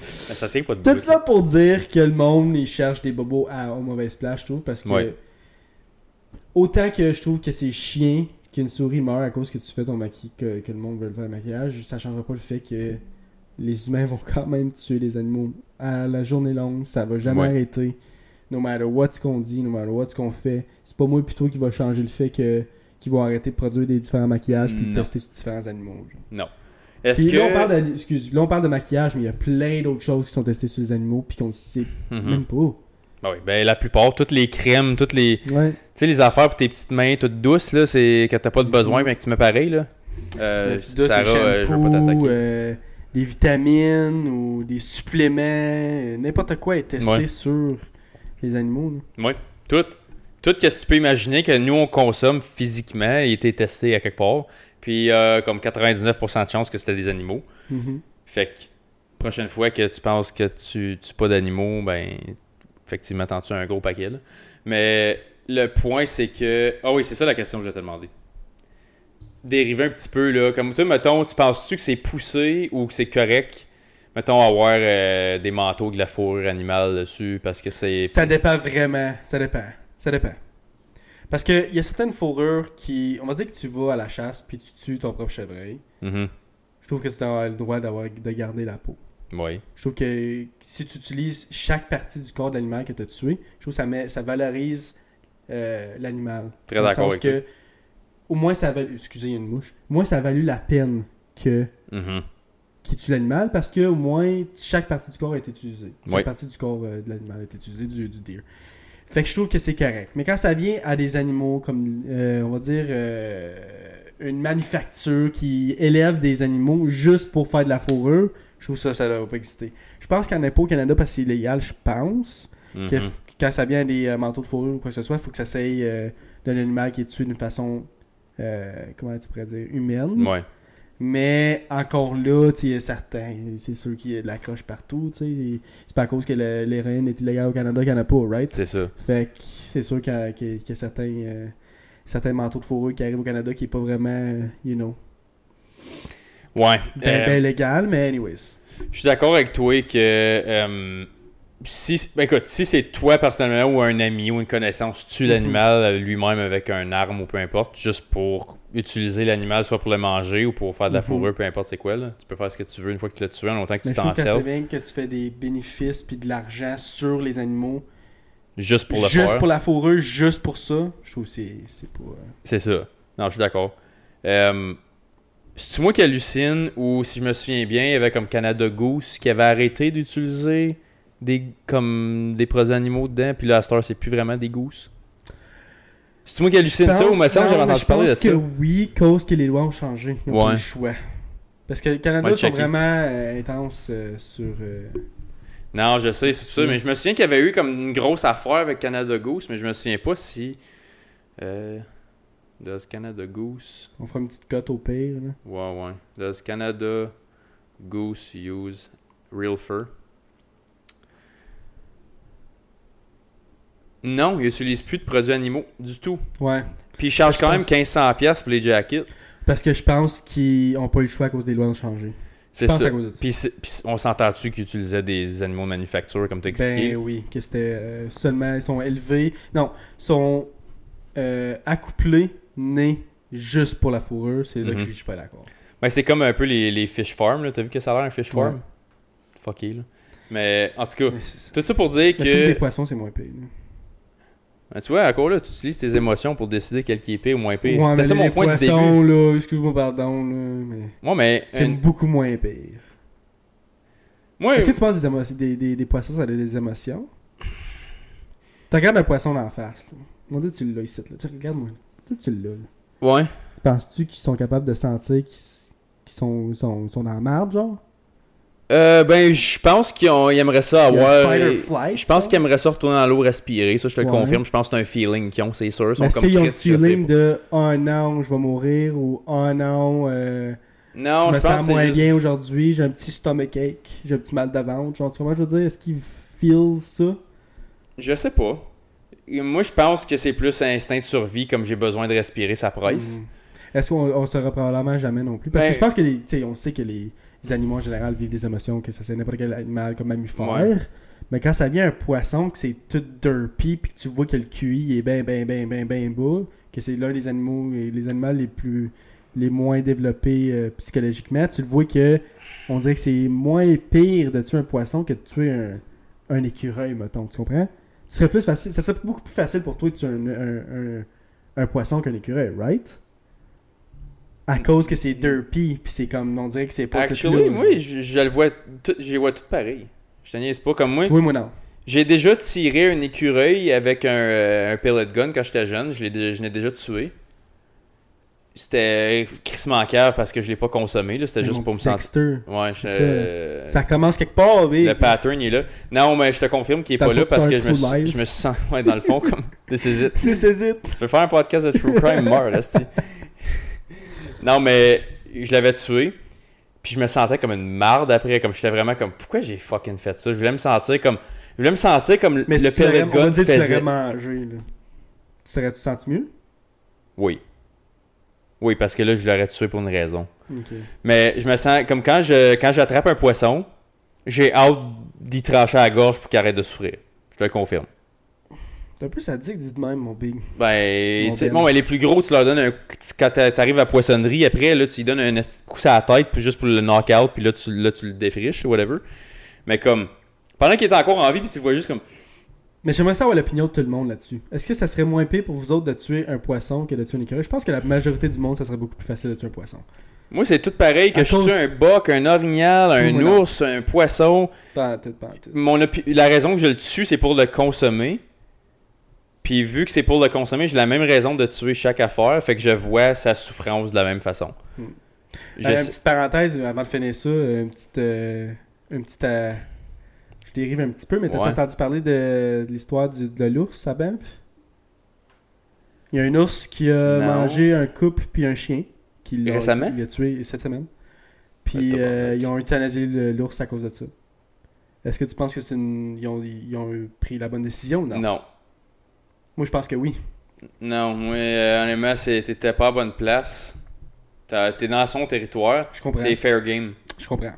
ça tient pas de Tout ça pour dire que le monde, il cherche des bobos à, aux mauvaises places, je trouve, parce que Ouais. autant que je trouve que c'est chiant qu'une souris meurt à cause que tu fais ton maquillage, que, que le monde veut faire le maquillage, ça changera pas le fait que les humains vont quand même tuer les animaux à la journée longue, ça va jamais Ouais. arrêter. No matter what ce qu'on dit, no matter what ce qu'on fait, c'est pas moi plutôt qui va changer le fait que qu'ils vont arrêter de produire des différents maquillages puis de tester sur différents animaux. genre. Non. Est-ce Puis que. là, on parle de, excuse, là, on parle de maquillage, mais il y a plein d'autres choses qui sont testées sur les animaux puis qu'on ne sait Mhm. même pas. Ben oui, ben la plupart, toutes les crèmes, toutes les. Ouais. Tu sais, les affaires pour tes petites mains toutes douces, là, c'est que t'as pas de besoin, mais que tu mets pareil, là. Euh, Des douces, Sarah, des je veux pas shampoos, t'attaquer. euh, des vitamines ou des suppléments, n'importe quoi est testé Ouais. sur les animaux. là. Oui, tout. Tout ce que tu peux imaginer que nous, on consomme physiquement, a été testé à quelque part. Puis, euh, comme 99% de chances que c'était des animaux. Mhm. Fait que, prochaine fois que tu penses que tu tues pas d'animaux, ben, effectivement, t'en tues un gros paquet, là. Mais le point, c'est que. Ah oui, c'est ça la question que je vais te demander. Dériver un petit peu, là. Comme, tu mettons, tu penses-tu que c'est poussé ou que c'est correct, mettons, avoir euh, des manteaux de la fourrure animale dessus parce que c'est. Ça dépend vraiment. Ça dépend. Ça dépend. Parce qu'il y a certaines fourrures qui. On va dire que tu vas à la chasse puis tu tues ton propre chevreuil. Mhm. Je trouve que tu as le droit d'avoir de garder la peau. Oui. Je trouve que si tu utilises chaque partie du corps de l'animal que tu as tué, je trouve que ça, met, ça valorise euh, l'animal. Très d'accord que, Au moins, ça a valu... Excusez, il y a une mouche. Au moins, ça a valu la peine que Mhm. qui tue l'animal parce que au moins chaque partie du corps été utilisée. Chaque Oui. partie du corps euh, de l'animal été utilisée, du, du deer. Fait que je trouve que c'est correct. Mais quand ça vient à des animaux comme, euh, on va dire, euh, une manufacture qui élève des animaux juste pour faire de la fourrure, je trouve ça, ça doit pas exister. Je pense qu'il n'y en a pas au Canada parce que c'est illégal, je pense. Que Mhm. quand ça vient à des euh, manteaux de fourrure ou quoi que ce soit, il faut que ça s'aille euh, d'un animal qui est tué d'une façon, comment tu pourrais dire, humaine. Ouais. Mais encore là, tu sais, il y a certains, c'est sûr qu'il y a de la croche partout, tu sais. C'est pas à cause que l'héroïne est illégale au Canada qu'il n'y en a pas, right? C'est ça. Fait que c'est sûr qu'il y a, y certains, euh, certains manteaux de fourrure qui arrivent au Canada qui est pas vraiment, you know, Ouais. ben, Euh, ben légal, mais anyways. Je suis d'accord avec toi que euh, si ben écoute, si c'est toi personnellement ou un ami ou une connaissance tue Mhm. l'animal euh, lui-même avec un arme ou peu importe, juste pour utiliser l'animal soit pour le manger ou pour faire de la Mhm. fourrure, peu importe c'est quoi là. Tu peux faire ce que tu veux une fois que tu l'as tué, en autant que Mais tu t'en bien que tu fais des bénéfices puis de l'argent sur les animaux. juste pour le juste pour la fourrure, juste pour ça. Je trouve que c'est c'est pas. euh, C'est ça. Non, je suis d'accord. Euh, c'est moi qui hallucine ou si je me souviens bien, il y avait comme Canada Goose qui avait arrêté d'utiliser des comme des produits animaux dedans, puis là à c'est plus vraiment des gousses. C'est moi qui hallucine ça ou semble que j'avais entendu je parler de pense ça. que oui, cause que les lois ont changé. Ils ont pas Ouais. le choix. Parce que le Canada sont vraiment euh, intenses euh, sur. euh, Non, je sais, c'est ça, mais je me souviens qu'il y avait eu comme une grosse affaire avec Canada Goose, mais je me souviens pas si euh, does Canada Goose on fera une petite cote au pire. là. Ouais, ouais. Does Canada Goose use real fur? Non, ils n'utilisent plus de produits animaux du tout. Ouais. Puis ils chargent quand même pense- 1500$ piastres pour les jackets. Parce que je pense qu'ils ont pas eu le choix à cause des lois ont changé. C'est ça. à cause de ça. Puis, on s'entend-tu qu'ils utilisaient des animaux de manufacture, comme tu as expliqué? Ben oui, que c'était euh, seulement. Ils sont élevés. Non, ils sont euh, accouplés, nés juste pour la fourrure. C'est là que Mhm. je suis pas d'accord. Ben, c'est comme un peu les, les fish farms. T'as vu que ça a l'air un fish farm? Ouais. Fucké, là. Mais en tout cas, tout ça pour dire que que. des poissons, c'est moins là. Ben, tu vois, encore là, tu utilises tes émotions pour décider quel qui est pire ou moins pire. Ouais, C'était ça mon point du début. là, excuse-moi, pardon, là, mais Moi, mais. c'est une- beaucoup moins pire. Moi, Est-ce que tu penses des, émo- des, des, des poissons, ça a des émotions? Tu regardes un poisson d'en face. Là. On dit que tu l'as ici. Là. Tu regardes-moi. là. Tu sais, tu l'as. là. Ouais. Tu penses-tu qu'ils sont capables de sentir qu'ils sont, sont, sont dans la merde, genre? Euh, ben, je pense qu'ils aimeraient ça avoir. Je pense qu'ils aimeraient ça retourner dans l'eau respirer. Ça, je te le Ouais. confirme. Je pense que c'est un feeling qu'ils ont, c'est sûr. Ils Mais sont est-ce comme qu'ils ont le feeling de « Oh non, je vais mourir » ou « Oh non, euh, Non, je me pense sens c'est moins juste- bien aujourd'hui, j'ai un petit stomachache, j'ai un petit mal de ventre. » Genre, que je veux dire? Est-ce qu'ils feel ça? Je sais pas. Moi, je pense que c'est plus un instinct de survie, comme j'ai besoin de respirer, ça presse. Hmm. Est-ce qu'on on saura probablement jamais non plus? Parce Ben- que je pense que les, tu sais, on sait que les, les animaux en général vivent des émotions, que ça c'est n'importe quel animal comme mammifère. Ouais. Mais quand ça vient un poisson, que c'est tout derpy, puis que tu vois que le QI est bien, bien, bien, bien, bien bas, que c'est l'un des animaux, les animaux les plus, les moins développés euh, psychologiquement, tu le vois que on dirait que c'est moins pire de tuer un poisson que de tuer un, un écureuil, mettons. Tu comprends? Ce serait plus facile, ça serait beaucoup plus facile pour toi de tuer un, un, un, un poisson qu'un écureuil, right? À cause que c'est derpy, puis c'est comme, on dirait que c'est pas tout Actually, là, moi, je, je le vois, tout- je les vois toutes pareilles. Je te niaise pas comme moi. Oui, moi non. J'ai déjà tiré un écureuil avec un, euh, un pellet gun quand j'étais jeune. Je l'ai dé- je l'ai déjà tué. C'était crissement cave parce que je l'ai pas consommé. là. C'était Mais juste pour me sentir. Ouais, C'est je- ça. euh, Ça commence quelque part, oui. Le pattern est là. Non, mais je te confirme qu'il est T'as pas là parce que je me, je me sens ouais, dans le fond comme This is it. Tu peux faire un podcast de True Crime, meurs. Non, mais je l'avais tué. Puis je me sentais comme une marde après. Comme j'étais vraiment comme, pourquoi j'ai fucking fait ça? Je voulais me sentir comme. Je voulais me sentir comme Mais le si pellet on gun dire que tu faisait. l'aurais mangé, là. Tu serais-tu senti mieux? Oui. Oui, parce que là, je l'aurais tué pour une raison. Mais je me sens comme quand je quand j'attrape un poisson, j'ai hâte d'y trancher à la gorge pour qu'il arrête de souffrir. Je te le confirme. T'es un peu sadique, de même, mon big. Ben, Mon tu bon, ben, les plus gros, tu leur donnes un. Quand t'a- t'arrives à la poissonnerie, après, là, tu lui donnes un coup à la tête, puis juste pour le knock-out, puis là, tu, là, tu le défriches, whatever. Mais comme, pendant qu'il est encore en vie, puis tu le vois juste comme. Mais j'aimerais savoir l'opinion de tout le monde là-dessus. Est-ce que ça serait moins pire pour vous autres de tuer un poisson que de tuer un écureuil? Je pense que la majorité du monde, ça serait beaucoup plus facile de tuer un poisson. Moi, c'est tout pareil que À je cause- suis un boc, un orignal, un non. ours, un poisson. Pas tout, pas tout. Mon opi- la raison que je le tue, c'est pour le consommer. Puis vu que c'est pour le consommer, j'ai la même raison de tuer chaque affaire, fait que je vois sa souffrance de la même façon. Hmm. Je Euh, une petite parenthèse avant de finir ça, une petite. euh, une petite euh, je dérive un petit peu, mais t'as Ouais. entendu parler de, de l'histoire du- de l'ours à Banff? Il y a un ours qui a Non. mangé un couple puis un chien. Qui l'a- Récemment? Il a tué cette semaine. Puis tabarnak. euh, ils ont euthanasié l'ours à cause de ça. Est-ce que tu penses que c'est une. Ils ont, ils ont pris la bonne décision ou non? non. Moi je pense que oui. Non, moi, euh, honnêtement, t'étais pas à bonne place. T'es dans son territoire. Je comprends. C'est fair game. Je comprends.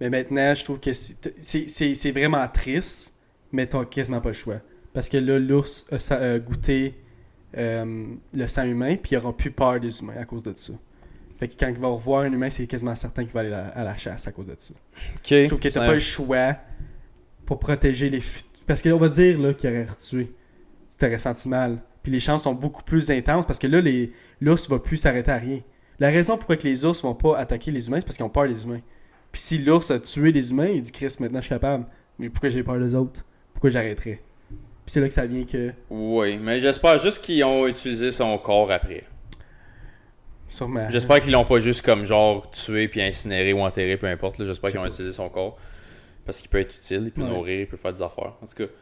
Mais maintenant, je trouve que c'est- vraiment triste, mais t'as quasiment pas le choix. Parce que là, l'ours a, goûté euh, le sang humain, puis il aura plus peur des humains à cause de ça. Fait que quand il va revoir un humain, c'est quasiment certain qu'il va aller à, la chasse à cause de ça. Je trouve que t'as pas le choix pour protéger les futurs. Parce qu'on va dire là, qu'il aurait retué. Tu t'aurais senti mal. Puis les chances sont beaucoup plus intenses parce que là, l'ours va plus s'arrêter à rien. La raison pourquoi que les ours vont pas attaquer les humains, c'est parce qu'ils ont peur des humains. Puis si l'ours a tué les humains, il dit Chris, maintenant je suis capable. Mais pourquoi j'ai peur des autres? Pourquoi j'arrêterais? Puis c'est là que ça vient que. Oui, mais j'espère juste qu'ils ont utilisé son corps après. Sûrement. J'espère qu'ils l'ont pas juste comme genre tué puis incinéré ou enterré, peu importe. là. J'espère Je qu'ils ont pas. utilisé son corps. Parce qu'il peut être utile, il peut Ouais. nourrir, il peut faire des affaires. En tout cas.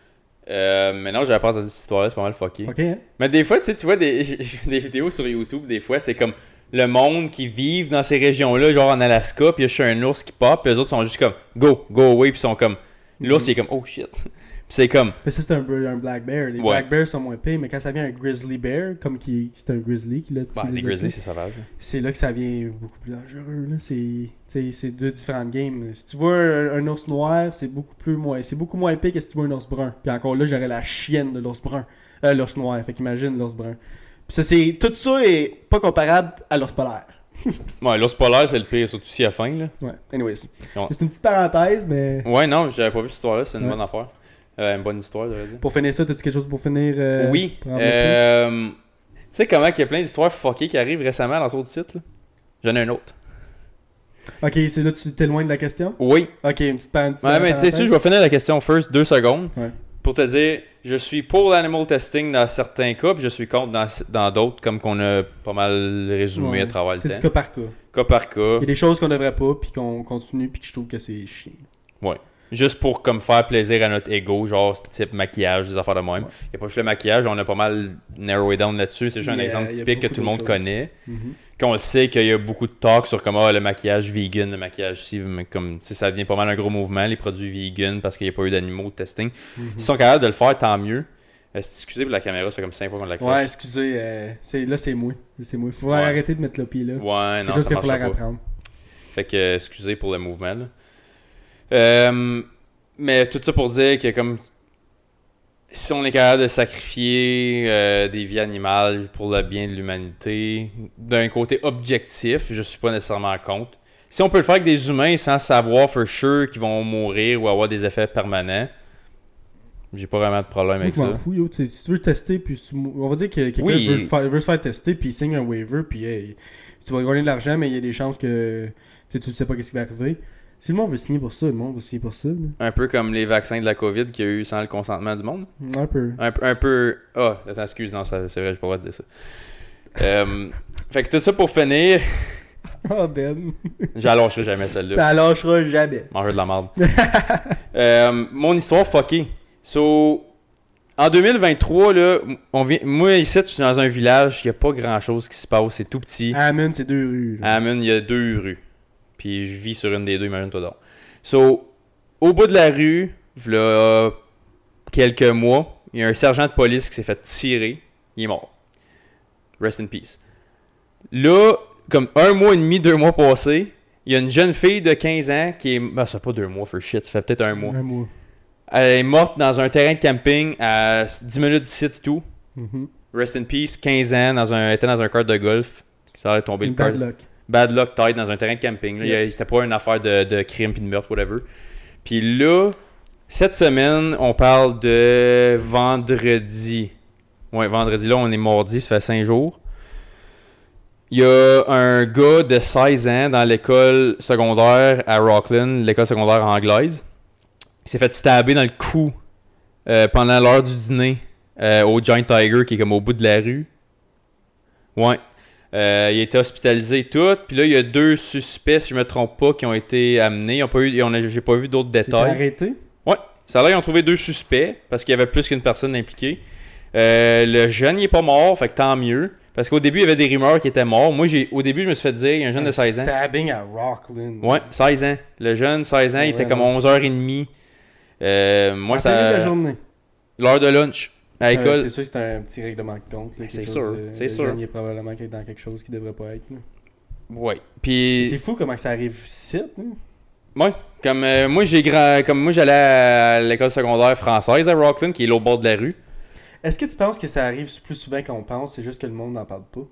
Euh, mais non, j'avais pas entendu cette histoire-là, c'est pas mal fucké. Ok, hein? Mais des fois, tu sais, tu vois des, des vidéos sur YouTube, des fois, c'est comme le monde qui vivent dans ces régions-là, genre en Alaska, puis a juste un ours qui pop, puis les autres sont juste comme go, go away, puis ils sont comme. L'ours, Mhm. il est comme oh shit. C'est comme Mais ça, c'est un, un black bear. Les Ouais. black bears sont moins pires, mais quand ça vient un grizzly bear, comme qui c'est un grizzly qui l'a bah, les grizzlies, c'est sauvage. c'est là que ça devient beaucoup plus dangereux. C'est deux différentes games. Si tu vois un, un ours noir, c'est beaucoup plus moins c'est beaucoup moins épais que si tu vois un ours brun. Puis encore là, j'aurais la chienne de l'ours brun. Euh, l'ours noir, fait qu'imagine l'ours brun. Puis ça, c'est tout ça est pas comparable à l'ours polaire. Ouais, l'ours polaire, c'est le pire, surtout s'il a faim, là. Ouais, anyways. Ouais. C'est une petite parenthèse, mais Ouais, non, j'avais pas vu cette histoire-là, c'est une Ouais. bonne affaire. Euh, une bonne histoire, pour finir ça, t'as-tu quelque chose pour finir euh, oui. Euh, tu sais comment il y a plein d'histoires fuckées qui arrivent récemment dans d'autres sites, là? J'en ai un autre. Ok, c'est là que tu t'éloignes de la question? Oui. Ok, une petite parenthèse. Ouais, mais tu sais, je vais finir la question first, deux secondes. Ouais. Pour te dire, je suis pour l'animal testing dans certains cas, puis je suis contre dans d'autres, comme qu'on a pas mal résumé Ouais. à travers le C'est du temps. cas par cas. Cas par cas. Il y a des choses qu'on devrait pas, puis qu'on continue, puis que je trouve que c'est chiant. Juste pour comme faire plaisir à notre ego, genre type maquillage, des affaires de même. Ouais. Il n'y a pas juste le maquillage, on a pas mal narrowé down là-dessus. C'est juste un exemple typique que tout le monde choses. connaît. Mhm. Qu'on le sait qu'il y a beaucoup de talk sur comment ah, le maquillage vegan, le maquillage mais comme ça devient pas mal un gros mouvement, les produits vegan, parce qu'il n'y a pas eu d'animaux de testing. Mhm. S'ils sont capables de le faire, tant mieux. Euh, excusez pour la caméra, ça fait comme 5 fois qu'on la Ouais, crache. excusez, euh, c'est, là c'est moi. C'est moi. Faut Ouais. arrêter de mettre le pied là. Ouais, c'est non, juste ça qu'il faut la reprendre. Fait que, euh, excusez pour le mouvement, là. Euh, mais tout ça pour dire que, comme, si on est capable de sacrifier euh, des vies animales pour le bien de l'humanité, d'un côté objectif, je suis pas nécessairement contre. Si on peut le faire avec des humains sans savoir for sure qu'ils vont mourir ou avoir des effets permanents, j'ai pas vraiment de problème avec ça. fous, yo. Si tu veux tester, puis on va dire que quelqu'un Oui. veut, se faire tester, puis il signe un waiver, puis hey, tu vas gagner de l'argent, mais il y a des chances que tu sais, tu sais pas qu'est-ce qui va arriver. Si le monde veut signer pour ça, le monde va signer pour ça. Un peu comme les vaccins de la COVID qu'il y a eu sans le consentement du monde. Un peu. Un, peu- un peu. Ah, attends, excuse, non, c'est vrai, droit de dire ça. Euh, fait que tout ça pour finir, Oh Ben. j'allongerai jamais celle-là. T'en lâcheras jamais. Manger de la merde. Euh, mon histoire fuckée. So, en 2023, là, on vient, moi ici, je suis dans un village, il n'y a pas grand chose qui se passe, c'est tout petit. Amen, c'est deux rues. là. À il y a deux rues. Puis je vis sur une des deux, imagine-toi donc. So, au bout de la rue, là, quelques mois, il y a un sergent de police qui s'est fait tirer. Il est mort. Rest in peace. Là, comme un mois et demi, deux mois passés, il y a une jeune fille de 15 ans qui est. Ben, ça fait pas deux mois, for shit, ça fait peut-être un mois. Un mois. Elle est morte dans un terrain de camping à 10 minutes d'ici et tout. Mhm. Rest in peace, 15 ans, dans un, elle était dans un cart de golf. Ça allait tomber le cart bad luck. Bad luck tête dans un terrain de camping. Yeah. C'était pas une affaire de, de crime puis de meurtre, whatever. Puis là, cette semaine, on parle de vendredi. Ouais, vendredi, là, on est mardi, ça fait 5 jours. Il y a un gars de 16 ans dans l'école secondaire à Rockland, l'école secondaire anglaise. Il s'est fait stabber dans le cou euh, pendant l'heure du dîner euh, au Giant Tiger qui est comme au bout de la rue. Ouais. Euh, il a été hospitalisé et tout. Puis là, il y a deux suspects, si je me trompe pas, qui ont été amenés. Ils ont pas eu, j'ai pas vu d'autres détails. arrêté? Ouais. Ça a l'air qu'ils ont trouvé deux suspects parce qu'il y avait plus qu'une personne impliquée. Euh, le jeune, il est pas mort, fait que tant mieux. Parce qu'au début, il y avait des rumeurs qu'il était mort. Moi, j'ai, au début, je me suis fait dire, il y a un jeune de 16 ans. Stabbing à Rockland. Ouais, 16 ans. Le jeune, 16 ans, il était Ouais, comme ouais. 11h30. Euh, moi, plein milieu de la ça. journée. L'heure de lunch à l'école. c'est sûr que c'est un petit règlement de compte. c'est sûr, de- c'est sûr. Il est probablement dans quelque chose qui devrait pas être. là. Ouais. Puis. C'est fou comment ça arrive ici. Ouais. Comme euh, moi, j'ai grand. Comme moi, j'allais à l'école secondaire française à Rockland, qui est l'autre bord de la rue. Est-ce que tu penses que ça arrive plus souvent qu'on pense C'est juste que le monde n'en parle pas?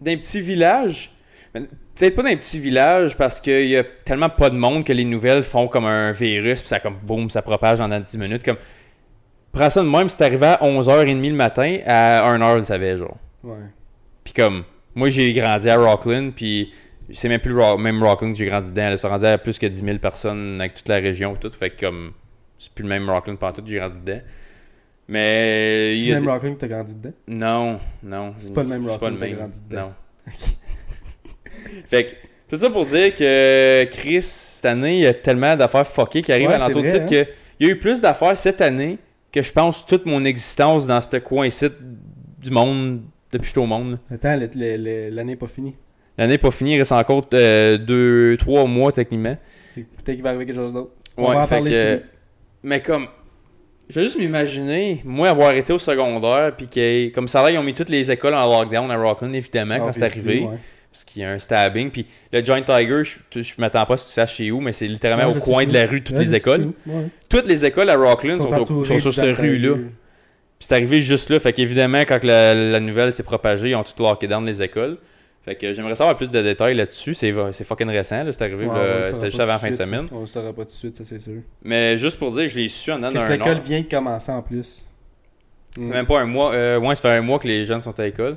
D'un petit village? mais Peut-être pas d'un petit village parce qu'il y a tellement pas de monde que les nouvelles font comme un virus, puis ça comme boum, ça propage en 10 minutes. Comme. Prends ça de même, c'est arrivé à 11h30 le matin, à 1h, le savait, genre. Ouais. Puis comme, moi j'ai grandi à Rockland, puis c'est même plus le Rock- même Rockland que j'ai grandi dedans. Là, ça rendait à plus que 10 000 personnes avec toute la région, tout. Fait que comme, c'est plus le même Rockland pendant tout que j'ai grandi dedans. Mais. C'est le même des- Rockland que t'as grandi dedans? Non, non. C'est pas le même Rockland que t'as grandi dedans. Non. fait que, tout ça pour dire que Chris, cette année, il y a tellement d'affaires fuckées qui arrivent Ouais, à l'entour de site que il y a eu plus d'affaires cette année que je pense toute mon existence dans ce coin-ci du monde depuis que je suis au monde. Attends, l'année n'est pas finie. L'année n'est pas finie, il reste encore 2, 3 mois techniquement. Peut-être qu'il va arriver quelque chose d'autre. On Ouais, va en parler que- ici. Mais comme. Je vais juste m'imaginer, moi, avoir été au secondaire, puis que, comme ça, là, ils ont mis toutes les écoles en lockdown à Rockland, évidemment, quand c'est arrivé. ouais. Parce qu'il y a un stabbing. Puis le Giant Tiger, je, je m'attends pas à ce que tu saches chez où, mais c'est littéralement Ouais, au coin de la rue, toutes Ouais, les écoles. ouais. Toutes les écoles à Rockland sont, au- sont sur cette rue-là. C'est arrivé juste là. Fait qu'évidemment, quand la, la nouvelle s'est propagée, ils ont tout locké down les écoles. Fait que j'aimerais savoir plus de détails là-dessus. C'est c'est fucking récent. C'est arrivé, c'était juste avant la fin de semaine. ça. On le saura pas tout de suite, ça c'est sûr. Mais juste pour dire, je l'ai su en Qu'est-ce que l'école vient de commencer en plus. Même pas un mois. Euh, ouais, ça fait un mois que les jeunes sont à l'école.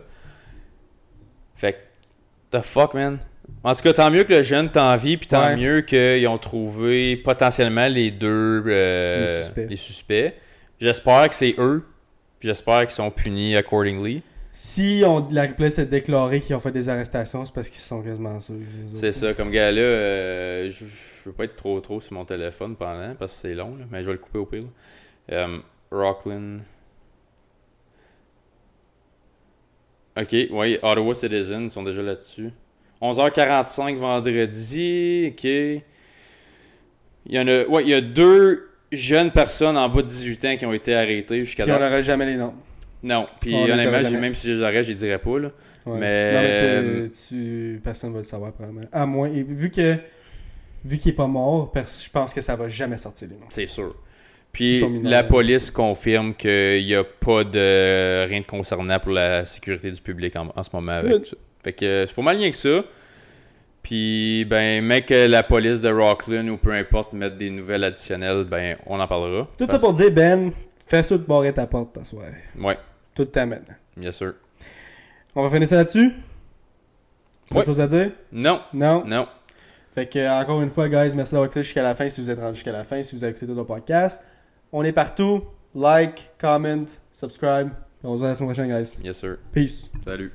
The fuck, man. En tout cas, tant mieux que le jeune t'en vie, puis tant Ouais. mieux qu'ils ont trouvé potentiellement les deux euh, Les suspects. les suspects. J'espère que c'est eux. J'espère qu'ils sont punis accordingly. Si on, la police a déclaré qu'ils ont fait des arrestations, c'est parce qu'ils sont quasiment sûrs. C'est ça, comme gars là, euh, je, je veux pas être trop trop sur mon téléphone pendant, parce que c'est long, là, mais je vais le couper au pire. Euh, Rockland. Ok, oui, Ottawa Citizen, ils sont déjà là-dessus. 11h45 vendredi, ok. Il y en a, ouais, il y a deux jeunes personnes en bas de 18 ans qui ont été arrêtées jusqu'à Puis on n'aurait jamais les noms. Non, puis On honnêtement, j'ai- même si je les aurais, je les dirais pas, là. Ouais. Mais- Non, mais tu, tu- personne va le savoir probablement. À moins. et vu que vu qu'il est pas mort, je pense que ça va jamais sortir les noms. C'est sûr. Puis la police confirme qu'il n'y a pas de rien de concernant pour la sécurité du public en, en ce moment avec ça. Fait que euh, c'est pas mal lien que ça. Puis ben mec que la police de Rockland ou peu importe mettre des nouvelles additionnelles, ben on en parlera. Tout ça pour dire, Ben, fais ça de barrer ta porte ta soirée. Ouais, Tout le temps maintenant. bien sûr. On va finir ça là-dessus? Ouais. Autre chose à dire? Non, Non? non. Fait que, encore une fois, guys, merci d'avoir écouté jusqu'à la fin si vous êtes rendu jusqu'à la fin, si vous avez écouté tout le podcast. On est partout. Like, comment, subscribe. On se voit la semaine prochaine, guys. Yes sir. Peace. Salut.